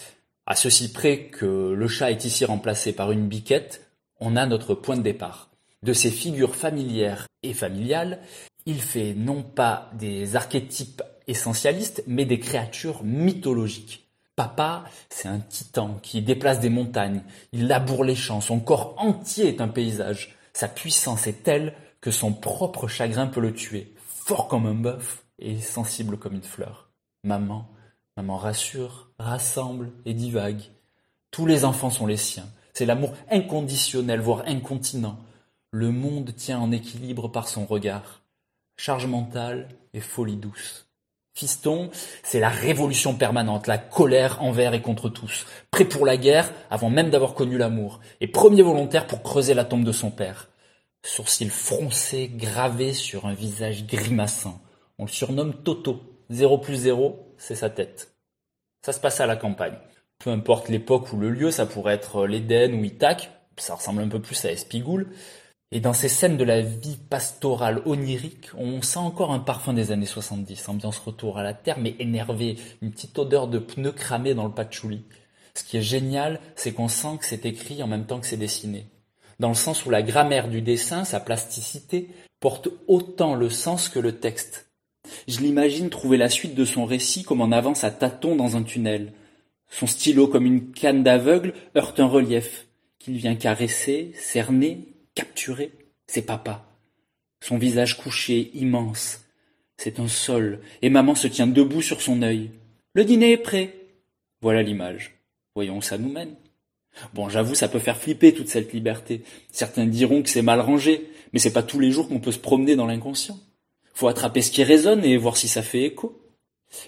À ceci près que le chat est ici remplacé par une biquette, on a notre point de départ. De ces figures familières et familiales, il fait non pas des archétypes essentialistes, mais des créatures mythologiques. Papa, c'est un titan qui déplace des montagnes, il laboure les champs, son corps entier est un paysage. Sa puissance est telle que son propre chagrin peut le tuer fort comme un bœuf et sensible comme une fleur. Maman, maman rassure, rassemble et divague. Tous les enfants sont les siens. C'est l'amour inconditionnel, voire incontinent. Le monde tient en équilibre par son regard. Charge mentale et folie douce. Fiston, c'est la révolution permanente, la colère envers et contre tous. Prêt pour la guerre avant même d'avoir connu l'amour. Et premier volontaire pour creuser la tombe de son père sourcils froncés gravés sur un visage grimaçant. On le surnomme Toto. Zéro plus zéro, c'est sa tête. Ça se passe à la campagne. Peu importe l'époque ou le lieu, ça pourrait être l'Éden ou Ithaque, ça ressemble un peu plus à Espigoule. Et dans ces scènes de la vie pastorale onirique, on sent encore un parfum des années 70, ambiance retour à la terre, mais énervé, une petite odeur de pneus cramés dans le patchouli. Ce qui est génial, c'est qu'on sent que c'est écrit en même temps que c'est dessiné dans le sens où la grammaire du dessin, sa plasticité, porte autant le sens que le texte. Je l'imagine trouver la suite de son récit comme en avance à tâtons dans un tunnel. Son stylo comme une canne d'aveugle heurte un relief qu'il vient caresser, cerner, capturer. C'est papa. Son visage couché, immense. C'est un sol, et maman se tient debout sur son œil. Le dîner est prêt. Voilà l'image. Voyons où ça nous mène. Bon, j'avoue, ça peut faire flipper toute cette liberté. Certains diront que c'est mal rangé, mais c'est pas tous les jours qu'on peut se promener dans l'inconscient. Faut attraper ce qui résonne et voir si ça fait écho.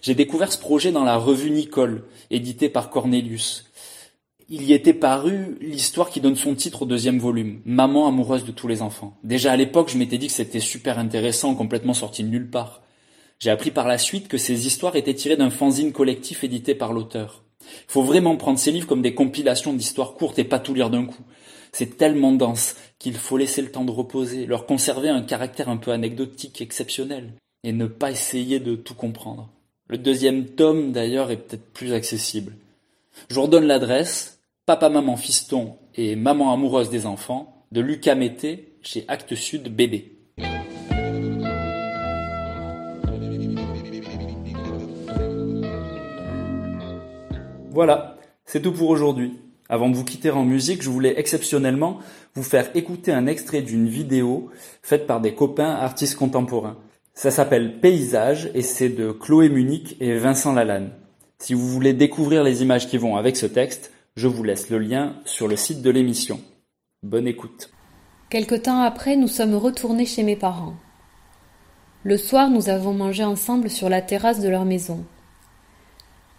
J'ai découvert ce projet dans la revue Nicole, éditée par Cornelius. Il y était paru l'histoire qui donne son titre au deuxième volume, Maman amoureuse de tous les enfants. Déjà à l'époque, je m'étais dit que c'était super intéressant, complètement sorti de nulle part. J'ai appris par la suite que ces histoires étaient tirées d'un fanzine collectif édité par l'auteur. Il faut vraiment prendre ces livres comme des compilations d'histoires courtes et pas tout lire d'un coup. C'est tellement dense qu'il faut laisser le temps de reposer, leur conserver un caractère un peu anecdotique, exceptionnel, et ne pas essayer de tout comprendre. Le deuxième tome, d'ailleurs, est peut-être plus accessible. Je vous redonne l'adresse, Papa, Maman, Fiston et Maman amoureuse des enfants, de Lucas Mété, chez Actes Sud BD. Voilà, c'est tout pour aujourd'hui. Avant de vous quitter en musique, je voulais exceptionnellement vous faire écouter un extrait d'une vidéo faite par des copains artistes contemporains. Ça s'appelle Paysage et c'est de Chloé Munich et Vincent Lalanne. Si vous voulez découvrir les images qui vont avec ce texte, je vous laisse le lien sur le site de l'émission. Bonne écoute. Quelque temps après, nous sommes retournés chez mes parents. Le soir, nous avons mangé ensemble sur la terrasse de leur maison.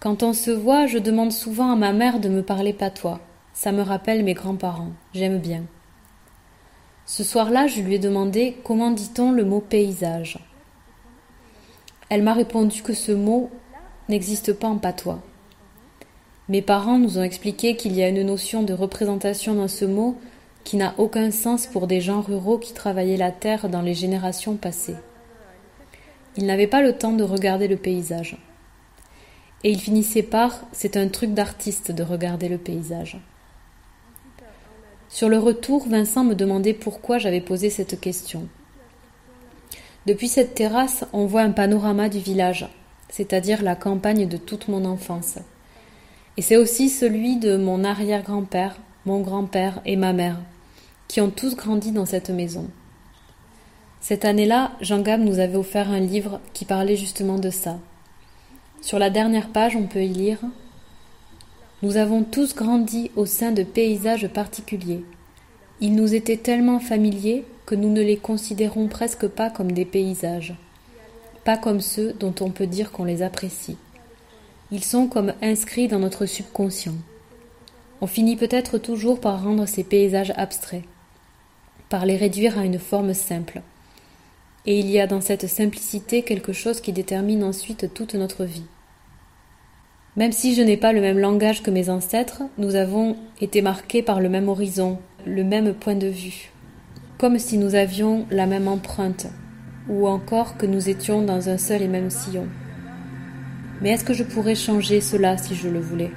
Quand on se voit, je demande souvent à ma mère de me parler patois. Ça me rappelle mes grands-parents. J'aime bien. Ce soir-là, je lui ai demandé comment dit-on le mot paysage. Elle m'a répondu que ce mot n'existe pas en patois. Mes parents nous ont expliqué qu'il y a une notion de représentation dans ce mot qui n'a aucun sens pour des gens ruraux qui travaillaient la terre dans les générations passées. Ils n'avaient pas le temps de regarder le paysage. Et il finissait par C'est un truc d'artiste de regarder le paysage. Sur le retour, Vincent me demandait pourquoi j'avais posé cette question. Depuis cette terrasse, on voit un panorama du village, c'est-à-dire la campagne de toute mon enfance. Et c'est aussi celui de mon arrière-grand-père, mon grand-père et ma mère, qui ont tous grandi dans cette maison. Cette année-là, Jean Gab nous avait offert un livre qui parlait justement de ça. Sur la dernière page, on peut y lire Nous avons tous grandi au sein de paysages particuliers. Ils nous étaient tellement familiers que nous ne les considérons presque pas comme des paysages, pas comme ceux dont on peut dire qu'on les apprécie. Ils sont comme inscrits dans notre subconscient. On finit peut-être toujours par rendre ces paysages abstraits, par les réduire à une forme simple. Et il y a dans cette simplicité quelque chose qui détermine ensuite toute notre vie. Même si je n'ai pas le même langage que mes ancêtres, nous avons été marqués par le même horizon, le même point de vue, comme si nous avions la même empreinte, ou encore que nous étions dans un seul et même sillon. Mais est-ce que je pourrais changer cela si je le voulais?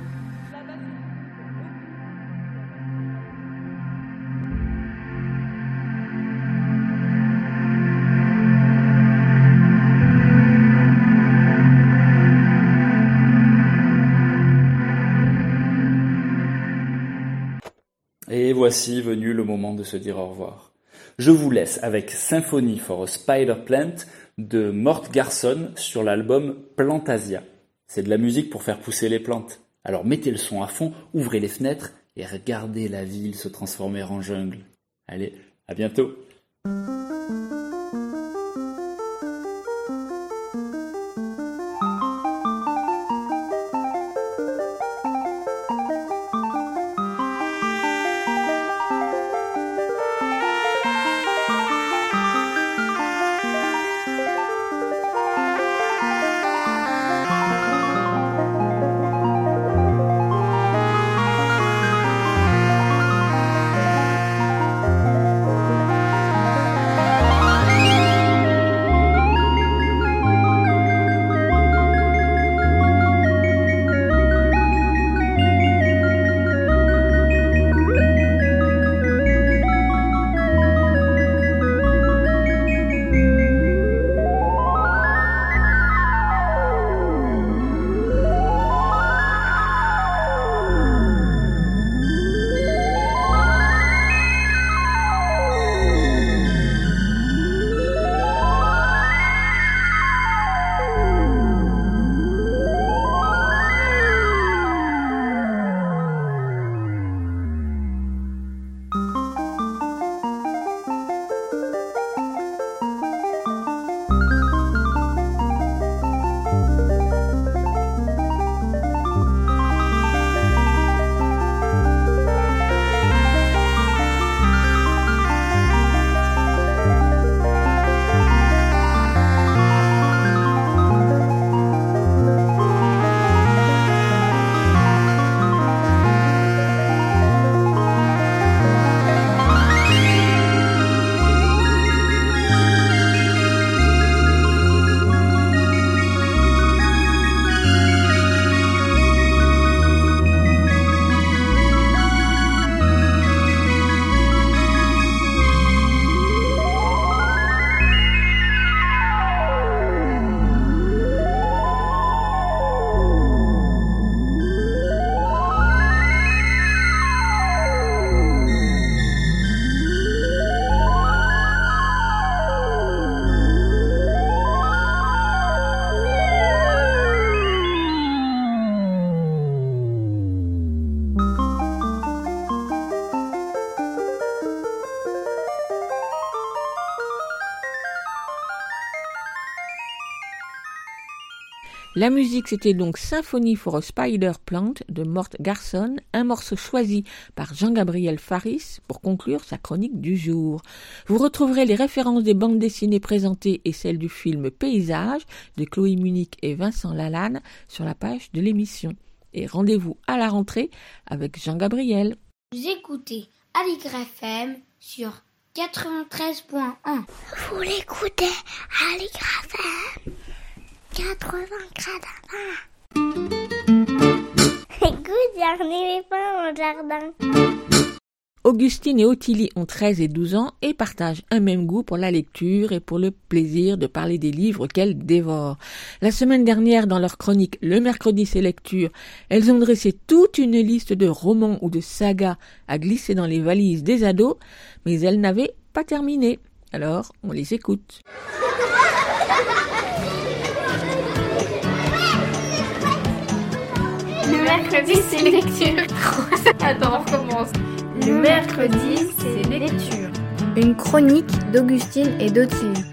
Et voici venu le moment de se dire au revoir. Je vous laisse avec Symphony for a Spider Plant de Mort Garson sur l'album Plantasia. C'est de la musique pour faire pousser les plantes. Alors mettez le son à fond, ouvrez les fenêtres et regardez la ville se transformer en jungle. Allez, à bientôt. La musique, c'était donc Symphonie for a Spider Plant de Mort Garson, un morceau choisi par Jean-Gabriel Faris pour conclure sa chronique du jour. Vous retrouverez les références des bandes dessinées présentées et celles du film Paysage de Chloé Munich et Vincent Lalanne sur la page de l'émission. Et rendez-vous à la rentrée avec Jean-Gabriel. Vous écoutez Aligre FM sur 93.1. Vous l'écoutez Aligre FM 80 grades. Écoute, j'en ai pas mon jardin. Augustine et Ottilie ont 13 et 12 ans et partagent un même goût pour la lecture et pour le plaisir de parler des livres qu'elles dévorent. La semaine dernière, dans leur chronique Le mercredi c'est lecture, elles ont dressé toute une liste de romans ou de sagas à glisser dans les valises des ados, mais elles n'avaient pas terminé. Alors, on les écoute. mercredi, c'est lecture. Attends, on recommence. Le mercredi, c'est lecture. Une chronique d'Augustine et d'Ottilie.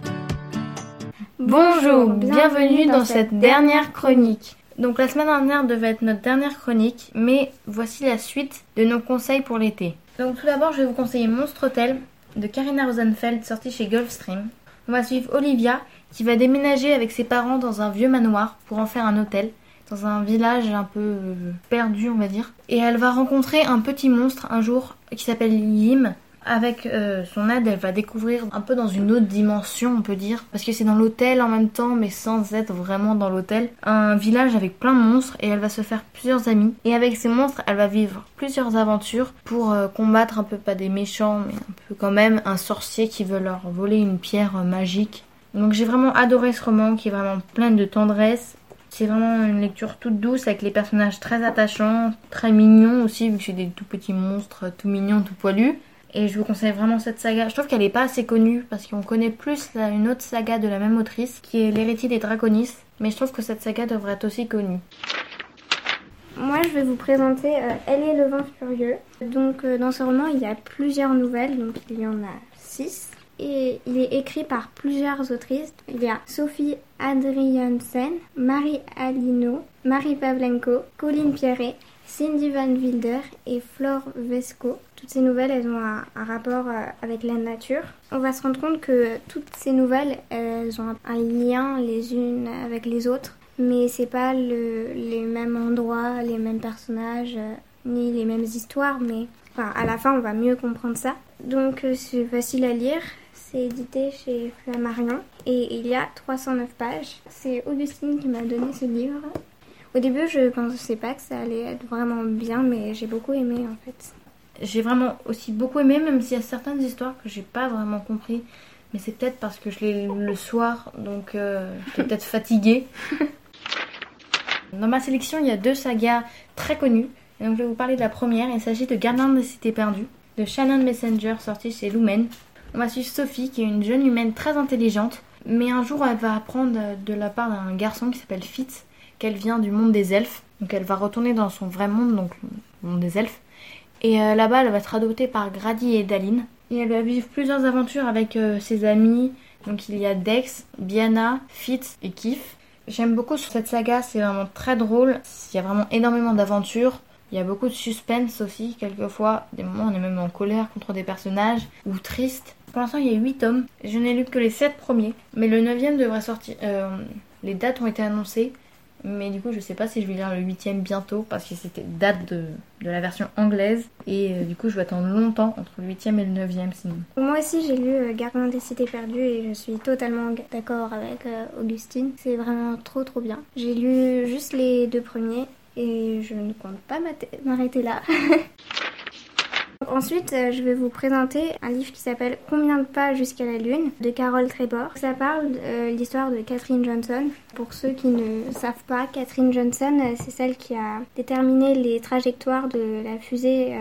Bonjour, bienvenue dans cette dernière chronique. Donc la semaine dernière devait être notre dernière chronique, mais voici la suite de nos conseils pour l'été. Donc tout d'abord, je vais vous conseiller Monstre Hotel de Karina Rosenfeld sorti chez Gulfstream. On va suivre Olivia qui va déménager avec ses parents dans un vieux manoir pour en faire un hôtel dans un village un peu euh, perdu, on va dire. Et elle va rencontrer un petit monstre un jour qui s'appelle Yim. Avec euh, son aide, elle va découvrir un peu dans une autre dimension, on peut dire, parce que c'est dans l'hôtel en même temps, mais sans être vraiment dans l'hôtel, un village avec plein de monstres et elle va se faire plusieurs amis. Et avec ces monstres, elle va vivre plusieurs aventures pour euh, combattre un peu pas des méchants, mais un peu quand même un sorcier qui veut leur voler une pierre magique. Donc j'ai vraiment adoré ce roman qui est vraiment plein de tendresse c'est vraiment une lecture toute douce avec les personnages très attachants, très mignons aussi, vu que c'est des tout petits monstres, tout mignons, tout poilus. Et je vous conseille vraiment cette saga. Je trouve qu'elle n'est pas assez connue parce qu'on connaît plus une autre saga de la même autrice qui est L'héritier des Draconis. Mais je trouve que cette saga devrait être aussi connue. Moi, je vais vous présenter euh, Elle est le vent furieux. Donc, euh, dans ce roman, il y a plusieurs nouvelles. Donc, il y en a six et il est écrit par plusieurs autrices. Il y a Sophie Adriansen, Marie Alino, Marie Pavlenko, Colline Pierret, Cindy Van Wilder et Flore Vesco. Toutes ces nouvelles, elles ont un, rapport euh, avec la nature. On va se rendre compte que toutes ces nouvelles, elles ont un lien les unes avec les autres, mais c'est pas les mêmes endroits, les mêmes personnages, euh, ni les mêmes histoires, mais à la fin, on va mieux comprendre ça. Donc, euh, c'est facile à lire. C'est édité chez Flammarion et il y a 309 pages. C'est Augustine qui m'a donné ce livre. Au début, je ne pensais pas que ça allait être vraiment bien, mais j'ai beaucoup aimé en fait. J'ai vraiment aussi beaucoup aimé, même s'il y a certaines histoires que j'ai pas vraiment compris. Mais c'est peut-être parce que je l'ai lu le soir, donc euh, peut-être fatiguée. Dans ma sélection, il y a deux sagas très connues. Et donc je vais vous parler de la première. Il s'agit de Gardien des cités perdues de Shannon Messenger sorti chez Lumen. On va suivre Sophie, qui est une jeune humaine très intelligente, mais un jour elle va apprendre de la part d'un garçon qui s'appelle Fitz qu'elle vient du monde des elfes. Donc elle va retourner dans son vrai monde, donc le monde des elfes. Et euh, là-bas, elle va être adoptée par Grady et Daline. Et elle va vivre plusieurs aventures avec euh, ses amis. Donc il y a Dex, Biana, Fitz et Kif. J'aime beaucoup cette saga, c'est vraiment très drôle. Il y a vraiment énormément d'aventures. Il y a beaucoup de suspense aussi, quelquefois. Des moments, on est même en colère contre des personnages ou triste. Pour l'instant, il y a 8 tomes. Je n'ai lu que les 7 premiers. Mais le 9 devrait sortir. Euh, les dates ont été annoncées. Mais du coup, je sais pas si je vais lire le 8 bientôt. Parce que c'était date de, la version anglaise. Et euh, du coup, je vais attendre longtemps entre le 8 et le 9 sinon. Moi aussi, j'ai lu euh, Gardien des cités perdues. Et je suis totalement d'accord avec Augustine. C'est vraiment trop trop bien. J'ai lu juste les deux premiers. Et je ne compte pas m'arrêter là. Ensuite, euh, je vais vous présenter un livre qui s'appelle Combien de pas jusqu'à la Lune de Carole Trébor. Ça parle de euh, l'histoire de Catherine Johnson. Pour ceux qui ne savent pas, Catherine Johnson, euh, c'est celle qui a déterminé les trajectoires de la fusée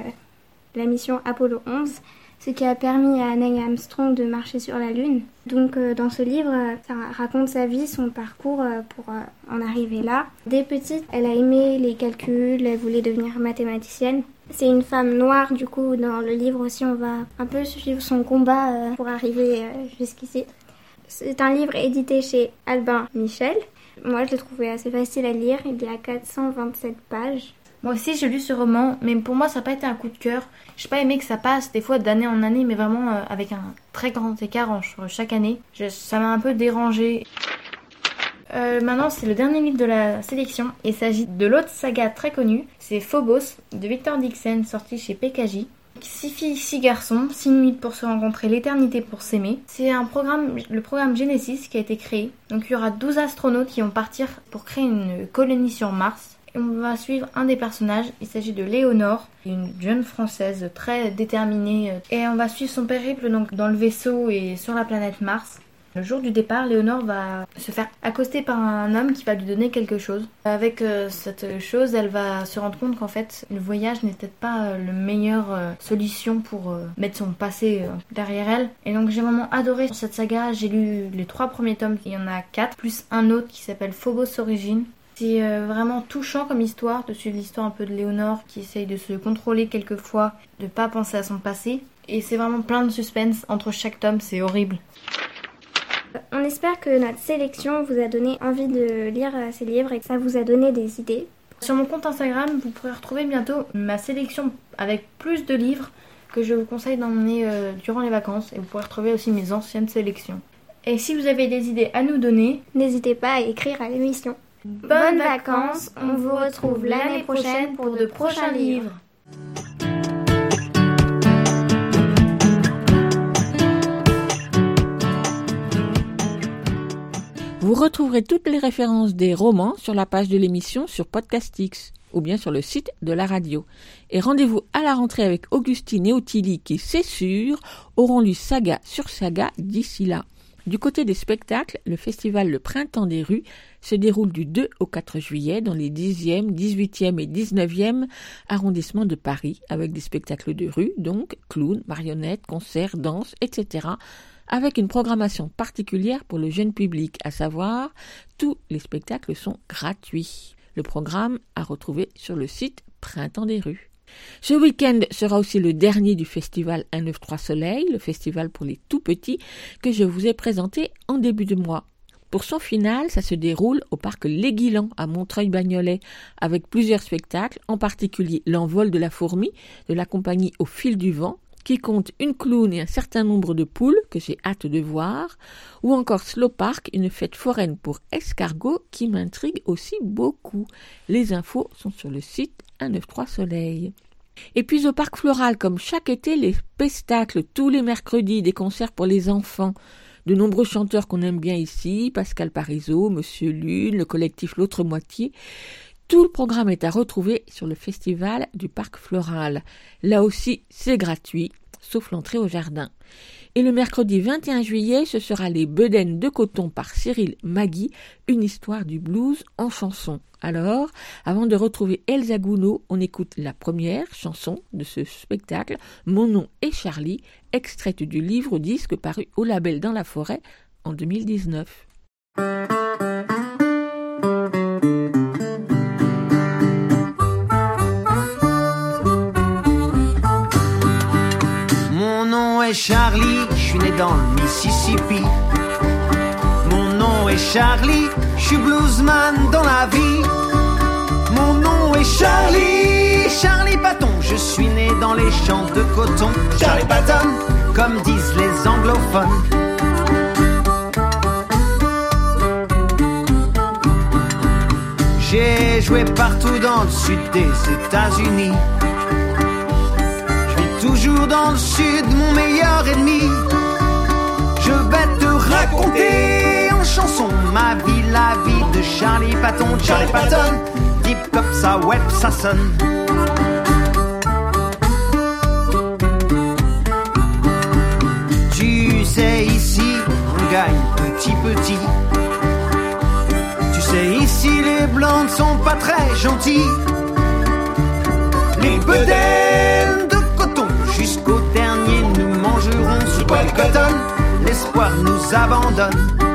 de la mission Apollo 11 ce qui a permis à Neil Armstrong de marcher sur la Lune. Donc dans ce livre, ça raconte sa vie, son parcours pour en arriver là. Dès petite, elle a aimé les calculs, elle voulait devenir mathématicienne. C'est une femme noire, du coup, dans le livre aussi, on va un peu suivre son combat euh, pour arriver euh, jusqu'ici. C'est un livre édité chez Albin Michel. Moi, je l'ai trouvé assez facile à lire. Il y a 427 pages. Moi aussi, j'ai lu ce roman, mais pour moi, ça n'a pas été un coup de cœur. J'ai pas aimé que ça passe des fois d'année en année, mais vraiment euh, avec un très grand écart entre chaque année. ça m'a un peu dérangé. Euh, maintenant, c'est le dernier livre de la sélection. Il s'agit de l'autre saga très connue. C'est Phobos de Victor Dixon, sorti chez PKJ. Six filles, six garçons, six nuits pour se rencontrer, l'éternité pour s'aimer. C'est un programme, le programme Genesis qui a été créé. Donc il y aura 12 astronautes qui vont partir pour créer une colonie sur Mars. On va suivre un des personnages, il s'agit de Léonore, une jeune française très déterminée. Et on va suivre son périple donc, dans le vaisseau et sur la planète Mars. Le jour du départ, Léonore va se faire accoster par un homme qui va lui donner quelque chose. Avec euh, cette chose, elle va se rendre compte qu'en fait, le voyage n'est peut-être pas euh, le meilleure euh, solution pour mettre son passé derrière elle. Et donc j'ai vraiment adoré cette saga. J'ai lu les trois premiers tomes, il y en a quatre, plus un autre qui s'appelle Phobos Origine. C'est euh, vraiment touchant comme histoire de suivre l'histoire un peu de Léonore qui essaye de se contrôler quelquefois, de pas penser à son passé. Et c'est vraiment plein de suspense entre chaque tome, c'est horrible. On espère que notre sélection vous a donné envie de lire euh, ces livres et que ça vous a donné des idées. Sur mon compte Instagram, vous pourrez retrouver bientôt ma sélection avec plus de livres que je vous conseille d'emmener euh, durant les vacances et vous pourrez retrouver aussi mes anciennes sélections. Et si vous avez des idées à nous donner, n'hésitez pas à écrire à l'émission. Bonnes vacances, on vous retrouve l'année prochaine pour de prochains livres. Vous retrouverez toutes les références des romans sur la page de l'émission sur Podcastix ou bien sur le site de la radio. Et rendez-vous à la rentrée avec Augustine et Ottilie qui, c'est sûr, auront lu saga sur saga d'ici là. Du côté des spectacles, le festival Le Printemps des rues se déroule du 2 au 4 juillet dans les 10e, 18e et 19e arrondissements de Paris avec des spectacles de rue, donc clowns, marionnettes, concerts, danses, etc avec une programmation particulière pour le jeune public, à savoir tous les spectacles sont gratuits. Le programme à retrouver sur le site Printemps des rues. Ce week-end sera aussi le dernier du festival 193 Soleil, le festival pour les tout petits que je vous ai présenté en début de mois. Pour son final, ça se déroule au parc L'Aiguilan à Montreuil-Bagnolet avec plusieurs spectacles, en particulier L'envol de la fourmi de la compagnie Au fil du vent qui compte une clown et un certain nombre de poules que j'ai hâte de voir, ou encore Slow Park, une fête foraine pour escargots qui m'intrigue aussi beaucoup. Les infos sont sur le site 193 Soleil. Et puis au parc floral, comme chaque été, les spectacles tous les mercredis, des concerts pour les enfants. De nombreux chanteurs qu'on aime bien ici, Pascal Parizeau, Monsieur Lune, le collectif L'autre moitié. Tout le programme est à retrouver sur le festival du Parc Floral. Là aussi, c'est gratuit, sauf l'entrée au jardin. Et le mercredi 21 juillet, ce sera les Bedaines de coton par Cyril Magui, une histoire du blues en chanson. Alors, avant de retrouver Elsa Gounod, on écoute la première chanson de ce spectacle, Mon nom est Charlie, extraite du livre disque paru au label Dans la forêt en 2019. Est Charlie, je suis né dans le Mississippi. Mon nom est Charlie, je suis bluesman dans la vie. Mon nom est Charlie, Charlie Patton, je suis né dans les champs de coton. Charlie Patton, comme disent les anglophones. J'ai joué partout dans le sud des États-Unis. Toujours dans le sud, mon meilleur ennemi. Je vais te raconter en chanson ma vie, la vie de Charlie Patton. Charlie Patton, deep comme ça, web, ça sonne. Tu sais, ici, on gagne petit petit. Tu sais, ici, les blancs ne sont pas très gentils. Les bedaines de L'espoir nous abandonne.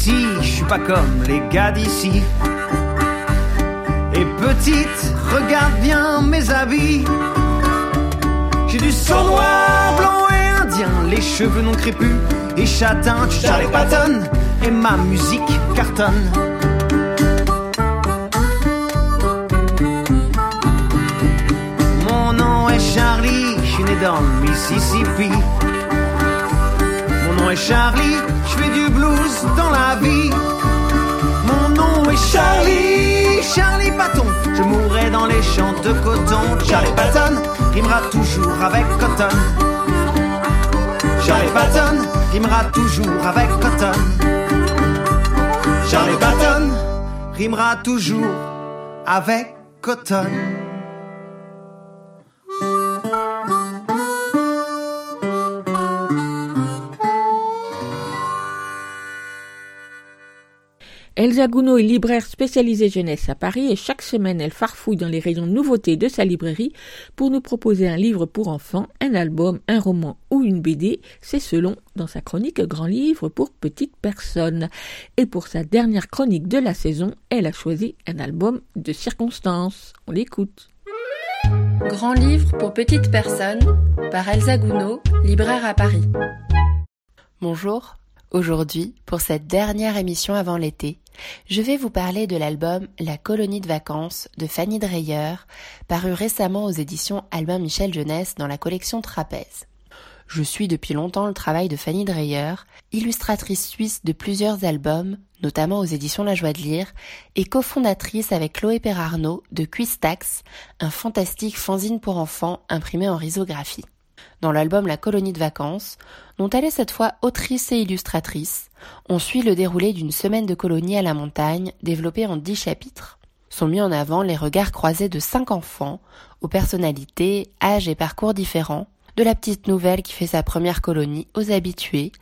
petit, je suis pas comme les gars d'ici. Et petite, regarde bien mes habits. J'ai du sang noir, blanc et indien, les cheveux non crépus et châtains. Charlie Patton et ma musique cartonne. Mon nom est Charlie, je suis né dans le Mississippi. Mon nom est Charlie, je fais du blues dans la vie. Mon nom est Charlie, Charlie Patton. Je mourrai dans les champs de coton. Charlie Patton rimera toujours avec cotton. Charlie Patton rimera toujours avec cotton. Charlie Patton rimera toujours avec cotton. Elsa Gounod est libraire spécialisée jeunesse à Paris et chaque semaine elle farfouille dans les rayons nouveautés de sa librairie pour nous proposer un livre pour enfants, un album, un roman ou une BD, c'est selon dans sa chronique Grand livre pour petites personnes. Et pour sa dernière chronique de la saison, elle a choisi un album de circonstances. On l'écoute. Grand livre pour petites personnes par Elsa Gounod, libraire à Paris. Bonjour, aujourd'hui, pour cette dernière émission avant l'été, je vais vous parler de l'album La colonie de vacances de Fanny Dreyer, paru récemment aux éditions Albin Michel Jeunesse dans la collection Trapèze. Je suis depuis longtemps le travail de Fanny Dreyer, illustratrice suisse de plusieurs albums, notamment aux éditions La Joie de Lire, et cofondatrice avec Chloé Perarnaud de Quistax, un fantastique fanzine pour enfants imprimé en risographie. Dans l'album La colonie de vacances, dont elle est cette fois autrice et illustratrice, on suit le déroulé d'une semaine de colonie à la montagne développée en dix chapitres. Sont mis en avant les regards croisés de cinq enfants, aux personnalités, âges et parcours différents, de la petite nouvelle qui fait sa première colonie aux habitués,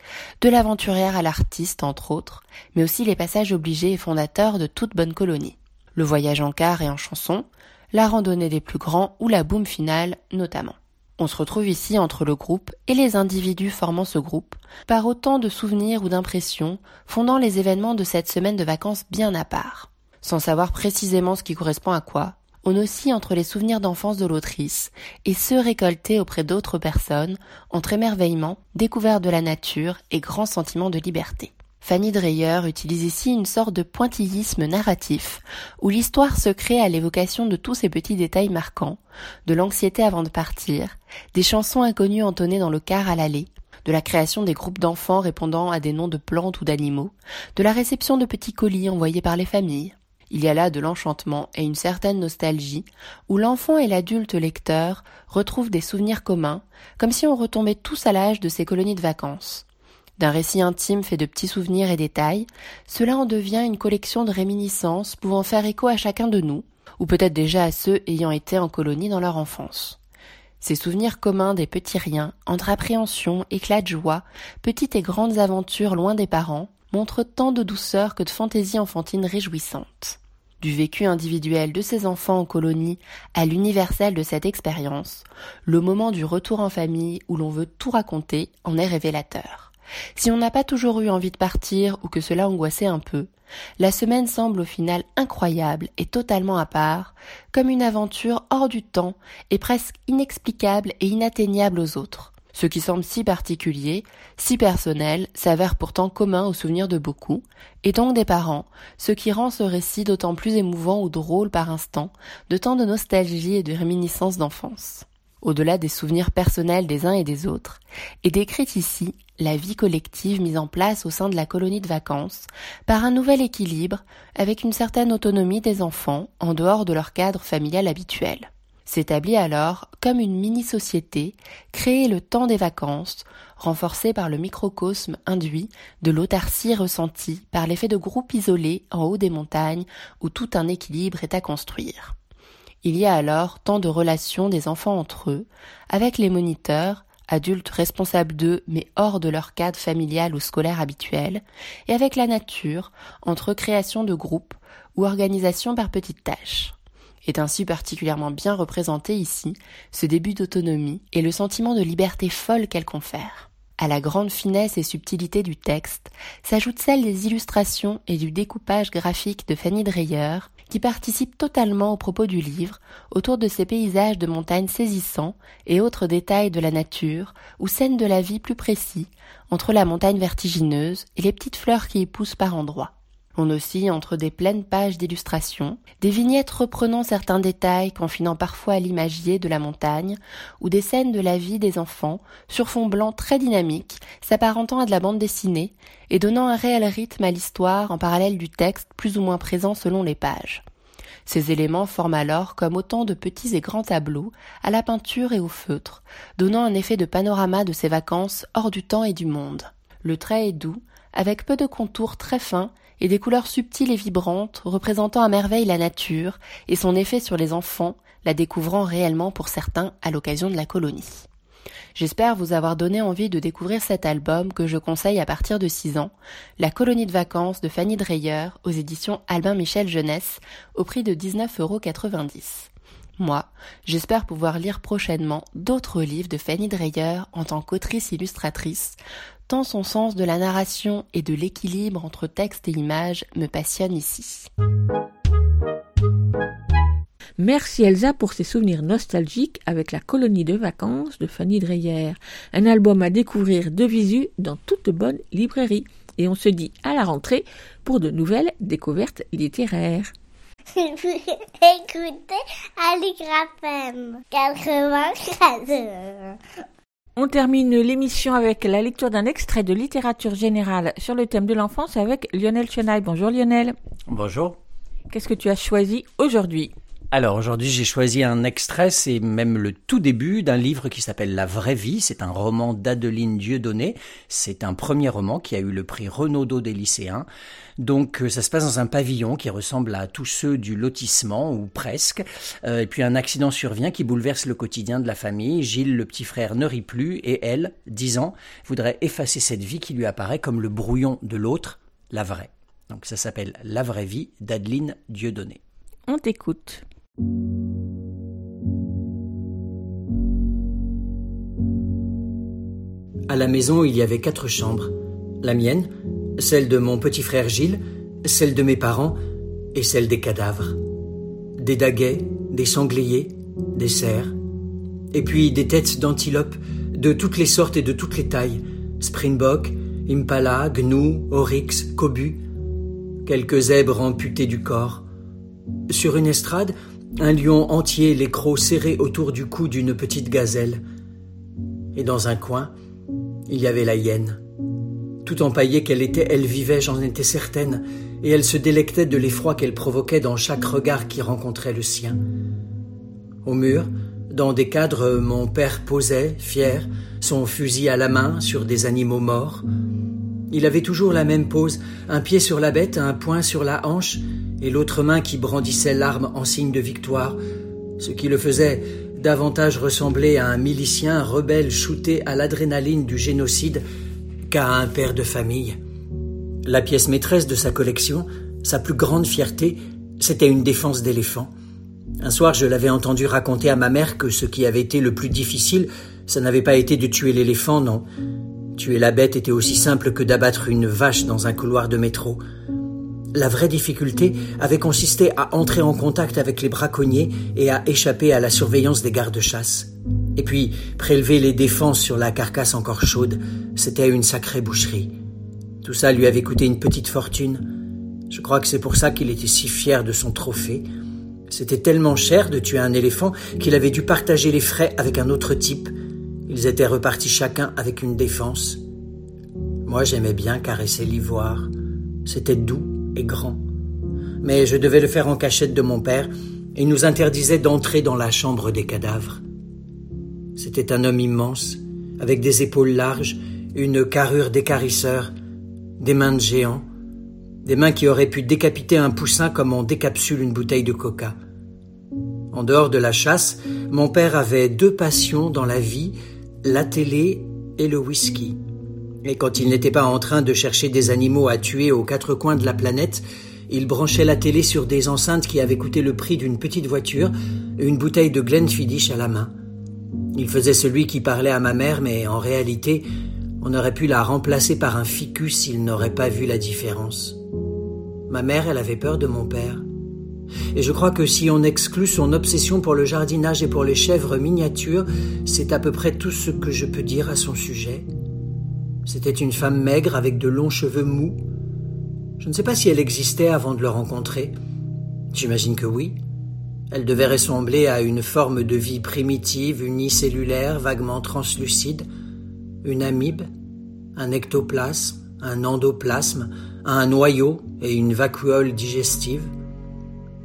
de l'aventurière à l'artiste entre autres, mais aussi les passages obligés et fondateurs de toute bonne colonie. Le voyage en car et en chanson, la randonnée des plus grands ou la boum finale notamment. On se retrouve ici entre le groupe et les individus formant ce groupe, par autant de souvenirs ou d'impressions fondant les événements de cette semaine de vacances bien à part. Sans savoir précisément ce qui correspond à quoi, on oscille entre les souvenirs d'enfance de l'autrice et ceux récoltés auprès d'autres personnes entre émerveillement, découverte de la nature et grand sentiment de liberté. Fanny Dreyer utilise ici une sorte de pointillisme narratif, où l'histoire se crée à l'évocation de tous ces petits détails marquants, de l'anxiété avant de partir, des chansons inconnues entonnées dans le car à l'allée, de la création des groupes d'enfants répondant à des noms de plantes ou d'animaux, de la réception de petits colis envoyés par les familles. Il y a là de l'enchantement et une certaine nostalgie, où l'enfant et l'adulte lecteur retrouvent des souvenirs communs, comme si on retombait tous à l'âge de ces colonies de vacances. D'un récit intime fait de petits souvenirs et détails, cela en devient une collection de réminiscences pouvant faire écho à chacun de nous, ou peut-être déjà à ceux ayant été en colonie dans leur enfance. Ces souvenirs communs des petits riens, entre appréhension, éclats de joie, petites et grandes aventures loin des parents, montrent tant de douceur que de fantaisie enfantine réjouissante. Du vécu individuel de ces enfants en colonie à l'universel de cette expérience, le moment du retour en famille où l'on veut tout raconter en est révélateur. Si on n'a pas toujours eu envie de partir ou que cela angoissait un peu, la semaine semble au final incroyable et totalement à part, comme une aventure hors du temps et presque inexplicable et inatteignable aux autres. Ce qui semble si particulier, si personnel, s'avère pourtant commun aux souvenirs de beaucoup, et donc des parents, ce qui rend ce récit d'autant plus émouvant ou drôle par instant, de tant de nostalgie et de réminiscence d'enfance au-delà des souvenirs personnels des uns et des autres, est décrite ici la vie collective mise en place au sein de la colonie de vacances par un nouvel équilibre avec une certaine autonomie des enfants en dehors de leur cadre familial habituel. S'établit alors comme une mini-société créée le temps des vacances, renforcée par le microcosme induit de l'autarcie ressentie par l'effet de groupe isolé en haut des montagnes où tout un équilibre est à construire. Il y a alors tant de relations des enfants entre eux, avec les moniteurs, adultes responsables d'eux mais hors de leur cadre familial ou scolaire habituel, et avec la nature, entre création de groupes ou organisation par petites tâches. Est ainsi particulièrement bien représenté ici ce début d'autonomie et le sentiment de liberté folle qu'elle confère. À la grande finesse et subtilité du texte s'ajoute celle des illustrations et du découpage graphique de Fanny Dreyer, qui participe totalement au propos du livre, autour de ces paysages de montagnes saisissants et autres détails de la nature ou scènes de la vie plus précis, entre la montagne vertigineuse et les petites fleurs qui y poussent par endroits. On oscille entre des pleines pages d'illustrations, des vignettes reprenant certains détails, confinant parfois à l'imagier de la montagne, ou des scènes de la vie des enfants, sur fond blanc très dynamique, s'apparentant à de la bande dessinée, et donnant un réel rythme à l'histoire en parallèle du texte plus ou moins présent selon les pages. Ces éléments forment alors comme autant de petits et grands tableaux, à la peinture et au feutre, donnant un effet de panorama de ces vacances hors du temps et du monde. Le trait est doux, avec peu de contours très fins et des couleurs subtiles et vibrantes représentant à merveille la nature et son effet sur les enfants, la découvrant réellement pour certains à l'occasion de la colonie. J'espère vous avoir donné envie de découvrir cet album que je conseille à partir de 6 ans, La colonie de vacances de Fanny Dreyer aux éditions Albin Michel Jeunesse au prix de 19,90 euros. Moi, j'espère pouvoir lire prochainement d'autres livres de Fanny Dreyer en tant qu'autrice illustratrice, tant son sens de la narration et de l'équilibre entre texte et image me passionne ici. Merci Elsa pour ces souvenirs nostalgiques avec la colonie de vacances de Fanny Dreyer, un album à découvrir de visu dans toute bonne librairie. Et on se dit à la rentrée pour de nouvelles découvertes littéraires. Écoutez Aligrafem 94. On termine l'émission avec la lecture d'un extrait de littérature générale sur le thème de l'enfance avec Lionel Chenaille. Bonjour Lionel. Bonjour. Qu'est-ce que tu as choisi aujourd'hui? Alors aujourd'hui j'ai choisi un extrait, c'est même le tout début d'un livre qui s'appelle La vraie vie, c'est un roman d'Adeline Dieudonné, c'est un premier roman qui a eu le prix Renaudot des lycéens. Donc euh, ça se passe dans un pavillon qui ressemble à tous ceux du lotissement ou presque. Euh, et puis un accident survient qui bouleverse le quotidien de la famille. Gilles, le petit frère, ne rit plus et elle, 10 ans, voudrait effacer cette vie qui lui apparaît comme le brouillon de l'autre, la vraie. Donc ça s'appelle La vraie vie d'Adeline Dieudonné. On t'écoute. À la maison, il y avait quatre chambres. La mienne, celle de mon petit frère Gilles, celle de mes parents et celle des cadavres. Des daguets, des sangliers, des cerfs, et puis des têtes d'antilopes de toutes les sortes et de toutes les tailles. Springbok, impala, gnou, oryx, cobu. Quelques zèbres amputés du corps. Sur une estrade, un lion entier, les crocs serrés autour du cou d'une petite gazelle. Et dans un coin, il y avait la hyène. Tout empaillée qu'elle était, elle vivait, j'en étais certaine, et elle se délectait de l'effroi qu'elle provoquait dans chaque regard qui rencontrait le sien. Au mur, dans des cadres, mon père posait, fier, son fusil à la main sur des animaux morts. Il avait toujours la même pose, un pied sur la bête, un poing sur la hanche, et l'autre main qui brandissait l'arme en signe de victoire, ce qui le faisait davantage ressembler à un milicien rebelle shooté à l'adrénaline du génocide qu'à un père de famille. La pièce maîtresse de sa collection, sa plus grande fierté, c'était une défense d'éléphant. Un soir, je l'avais entendu raconter à ma mère que ce qui avait été le plus difficile, ça n'avait pas été de tuer l'éléphant, non. Tuer la bête était aussi simple que d'abattre une vache dans un couloir de métro. La vraie difficulté avait consisté à entrer en contact avec les braconniers et à échapper à la surveillance des gardes-chasse. Et puis, prélever les défenses sur la carcasse encore chaude, c'était une sacrée boucherie. Tout ça lui avait coûté une petite fortune. Je crois que c'est pour ça qu'il était si fier de son trophée. C'était tellement cher de tuer un éléphant qu'il avait dû partager les frais avec un autre type. Ils étaient repartis chacun avec une défense. Moi j'aimais bien caresser l'ivoire. C'était doux grand. Mais je devais le faire en cachette de mon père, et nous interdisait d'entrer dans la chambre des cadavres. C'était un homme immense, avec des épaules larges, une carrure d'écarisseur, des mains de géant, des mains qui auraient pu décapiter un poussin comme on décapsule une bouteille de coca. En dehors de la chasse, mon père avait deux passions dans la vie, la télé et le whisky. Et quand il n'était pas en train de chercher des animaux à tuer aux quatre coins de la planète, il branchait la télé sur des enceintes qui avaient coûté le prix d'une petite voiture, une bouteille de Glenfiddich à la main. Il faisait celui qui parlait à ma mère, mais en réalité, on aurait pu la remplacer par un ficus s'il n'aurait pas vu la différence. Ma mère, elle avait peur de mon père. Et je crois que si on exclut son obsession pour le jardinage et pour les chèvres miniatures, c'est à peu près tout ce que je peux dire à son sujet. C'était une femme maigre avec de longs cheveux mous. Je ne sais pas si elle existait avant de le rencontrer. J'imagine que oui. Elle devait ressembler à une forme de vie primitive, unicellulaire, vaguement translucide, une amibe, un ectoplasme, un endoplasme, un noyau et une vacuole digestive.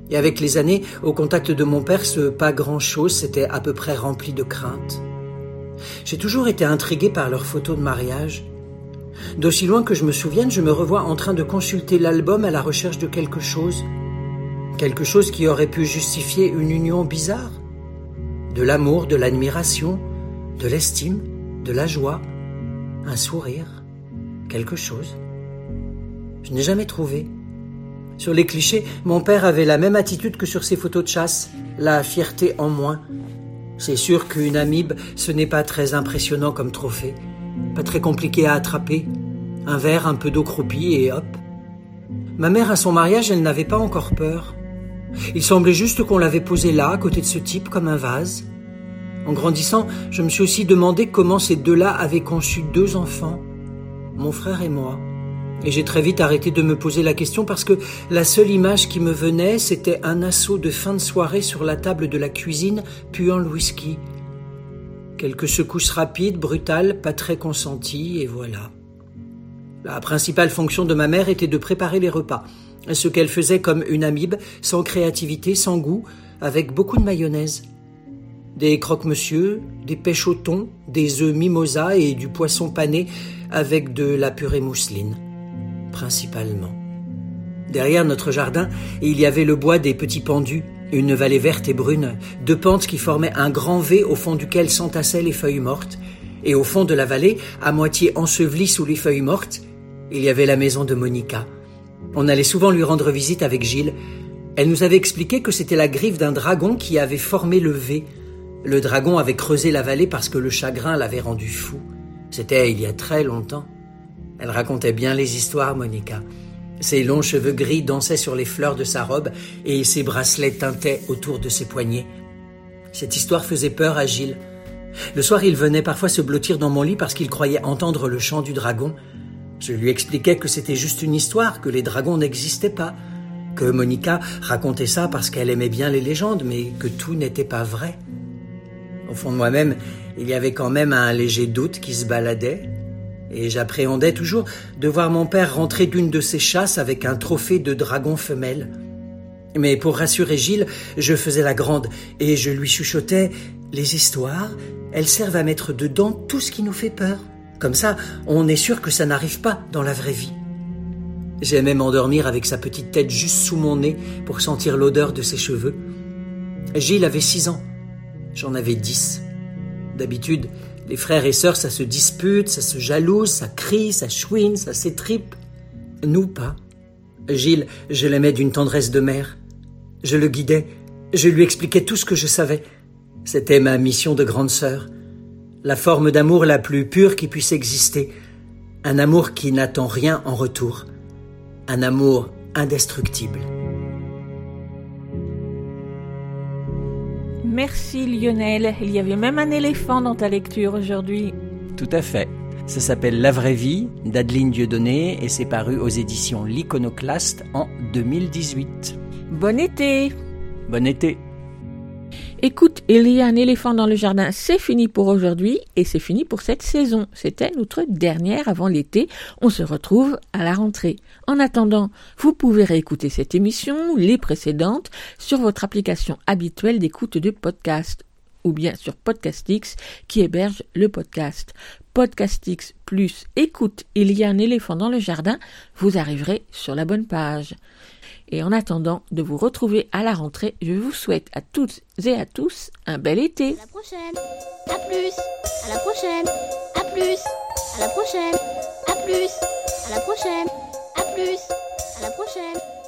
Et avec les années, au contact de mon père, ce pas grand-chose s'était à peu près rempli de crainte. J'ai toujours été intrigué par leurs photos de mariage. D'aussi loin que je me souvienne, je me revois en train de consulter l'album à la recherche de quelque chose. Quelque chose qui aurait pu justifier une union bizarre. De l'amour, de l'admiration, de l'estime, de la joie, un sourire, quelque chose. Je n'ai jamais trouvé. Sur les clichés, mon père avait la même attitude que sur ses photos de chasse, la fierté en moins. C'est sûr qu'une amibe, ce n'est pas très impressionnant comme trophée, pas très compliqué à attraper. Un verre, un peu d'eau croupie et hop. Ma mère, à son mariage, elle n'avait pas encore peur. Il semblait juste qu'on l'avait posé là, à côté de ce type, comme un vase. En grandissant, je me suis aussi demandé comment ces deux-là avaient conçu deux enfants, mon frère et moi. Et j'ai très vite arrêté de me poser la question parce que la seule image qui me venait, c'était un assaut de fin de soirée sur la table de la cuisine, puant le whisky. Quelques secousses rapides, brutales, pas très consenties, et voilà. La principale fonction de ma mère était de préparer les repas. Ce qu'elle faisait comme une amibe, sans créativité, sans goût, avec beaucoup de mayonnaise. Des croque-monsieur, des pêches au thon, des œufs mimosa et du poisson pané avec de la purée mousseline principalement. Derrière notre jardin, il y avait le bois des petits pendus, une vallée verte et brune, deux pentes qui formaient un grand V au fond duquel s'entassaient les feuilles mortes, et au fond de la vallée, à moitié ensevelie sous les feuilles mortes, il y avait la maison de Monica. On allait souvent lui rendre visite avec Gilles. Elle nous avait expliqué que c'était la griffe d'un dragon qui avait formé le V. Le dragon avait creusé la vallée parce que le chagrin l'avait rendu fou. C'était il y a très longtemps. Elle racontait bien les histoires, Monica. Ses longs cheveux gris dansaient sur les fleurs de sa robe et ses bracelets tintaient autour de ses poignets. Cette histoire faisait peur à Gilles. Le soir, il venait parfois se blottir dans mon lit parce qu'il croyait entendre le chant du dragon. Je lui expliquais que c'était juste une histoire, que les dragons n'existaient pas, que Monica racontait ça parce qu'elle aimait bien les légendes, mais que tout n'était pas vrai. Au fond de moi-même, il y avait quand même un léger doute qui se baladait, et j'appréhendais toujours de voir mon père rentrer d'une de ses chasses avec un trophée de dragon femelle. Mais pour rassurer Gilles, je faisais la grande et je lui chuchotais Les histoires, elles servent à mettre dedans tout ce qui nous fait peur. Comme ça, on est sûr que ça n'arrive pas dans la vraie vie. J'aimais m'endormir avec sa petite tête juste sous mon nez pour sentir l'odeur de ses cheveux. Gilles avait six ans. J'en avais dix. D'habitude, les frères et sœurs, ça se dispute, ça se jalouse, ça crie, ça chouine, ça s'étripe. Nous pas. Gilles, je l'aimais d'une tendresse de mère. Je le guidais, je lui expliquais tout ce que je savais. C'était ma mission de grande sœur. La forme d'amour la plus pure qui puisse exister. Un amour qui n'attend rien en retour. Un amour indestructible. Merci Lionel. Il y avait même un éléphant dans ta lecture aujourd'hui. Tout à fait. Ça s'appelle La vraie vie d'Adeline Dieudonné et c'est paru aux éditions L'Iconoclaste en 2018. Bon été Bon été Écoute, il y a un éléphant dans le jardin, c'est fini pour aujourd'hui et c'est fini pour cette saison. C'était notre dernière avant l'été. On se retrouve à la rentrée. En attendant, vous pouvez réécouter cette émission, les précédentes, sur votre application habituelle d'écoute de podcast ou bien sur Podcastix qui héberge le podcast. Podcastix plus écoute, il y a un éléphant dans le jardin, vous arriverez sur la bonne page. Et en attendant de vous retrouver à la rentrée, je vous souhaite à toutes et à tous un bel été. À la prochaine. À plus. À la prochaine. À plus. À la prochaine. À plus. À la prochaine. Plus. À la prochaine.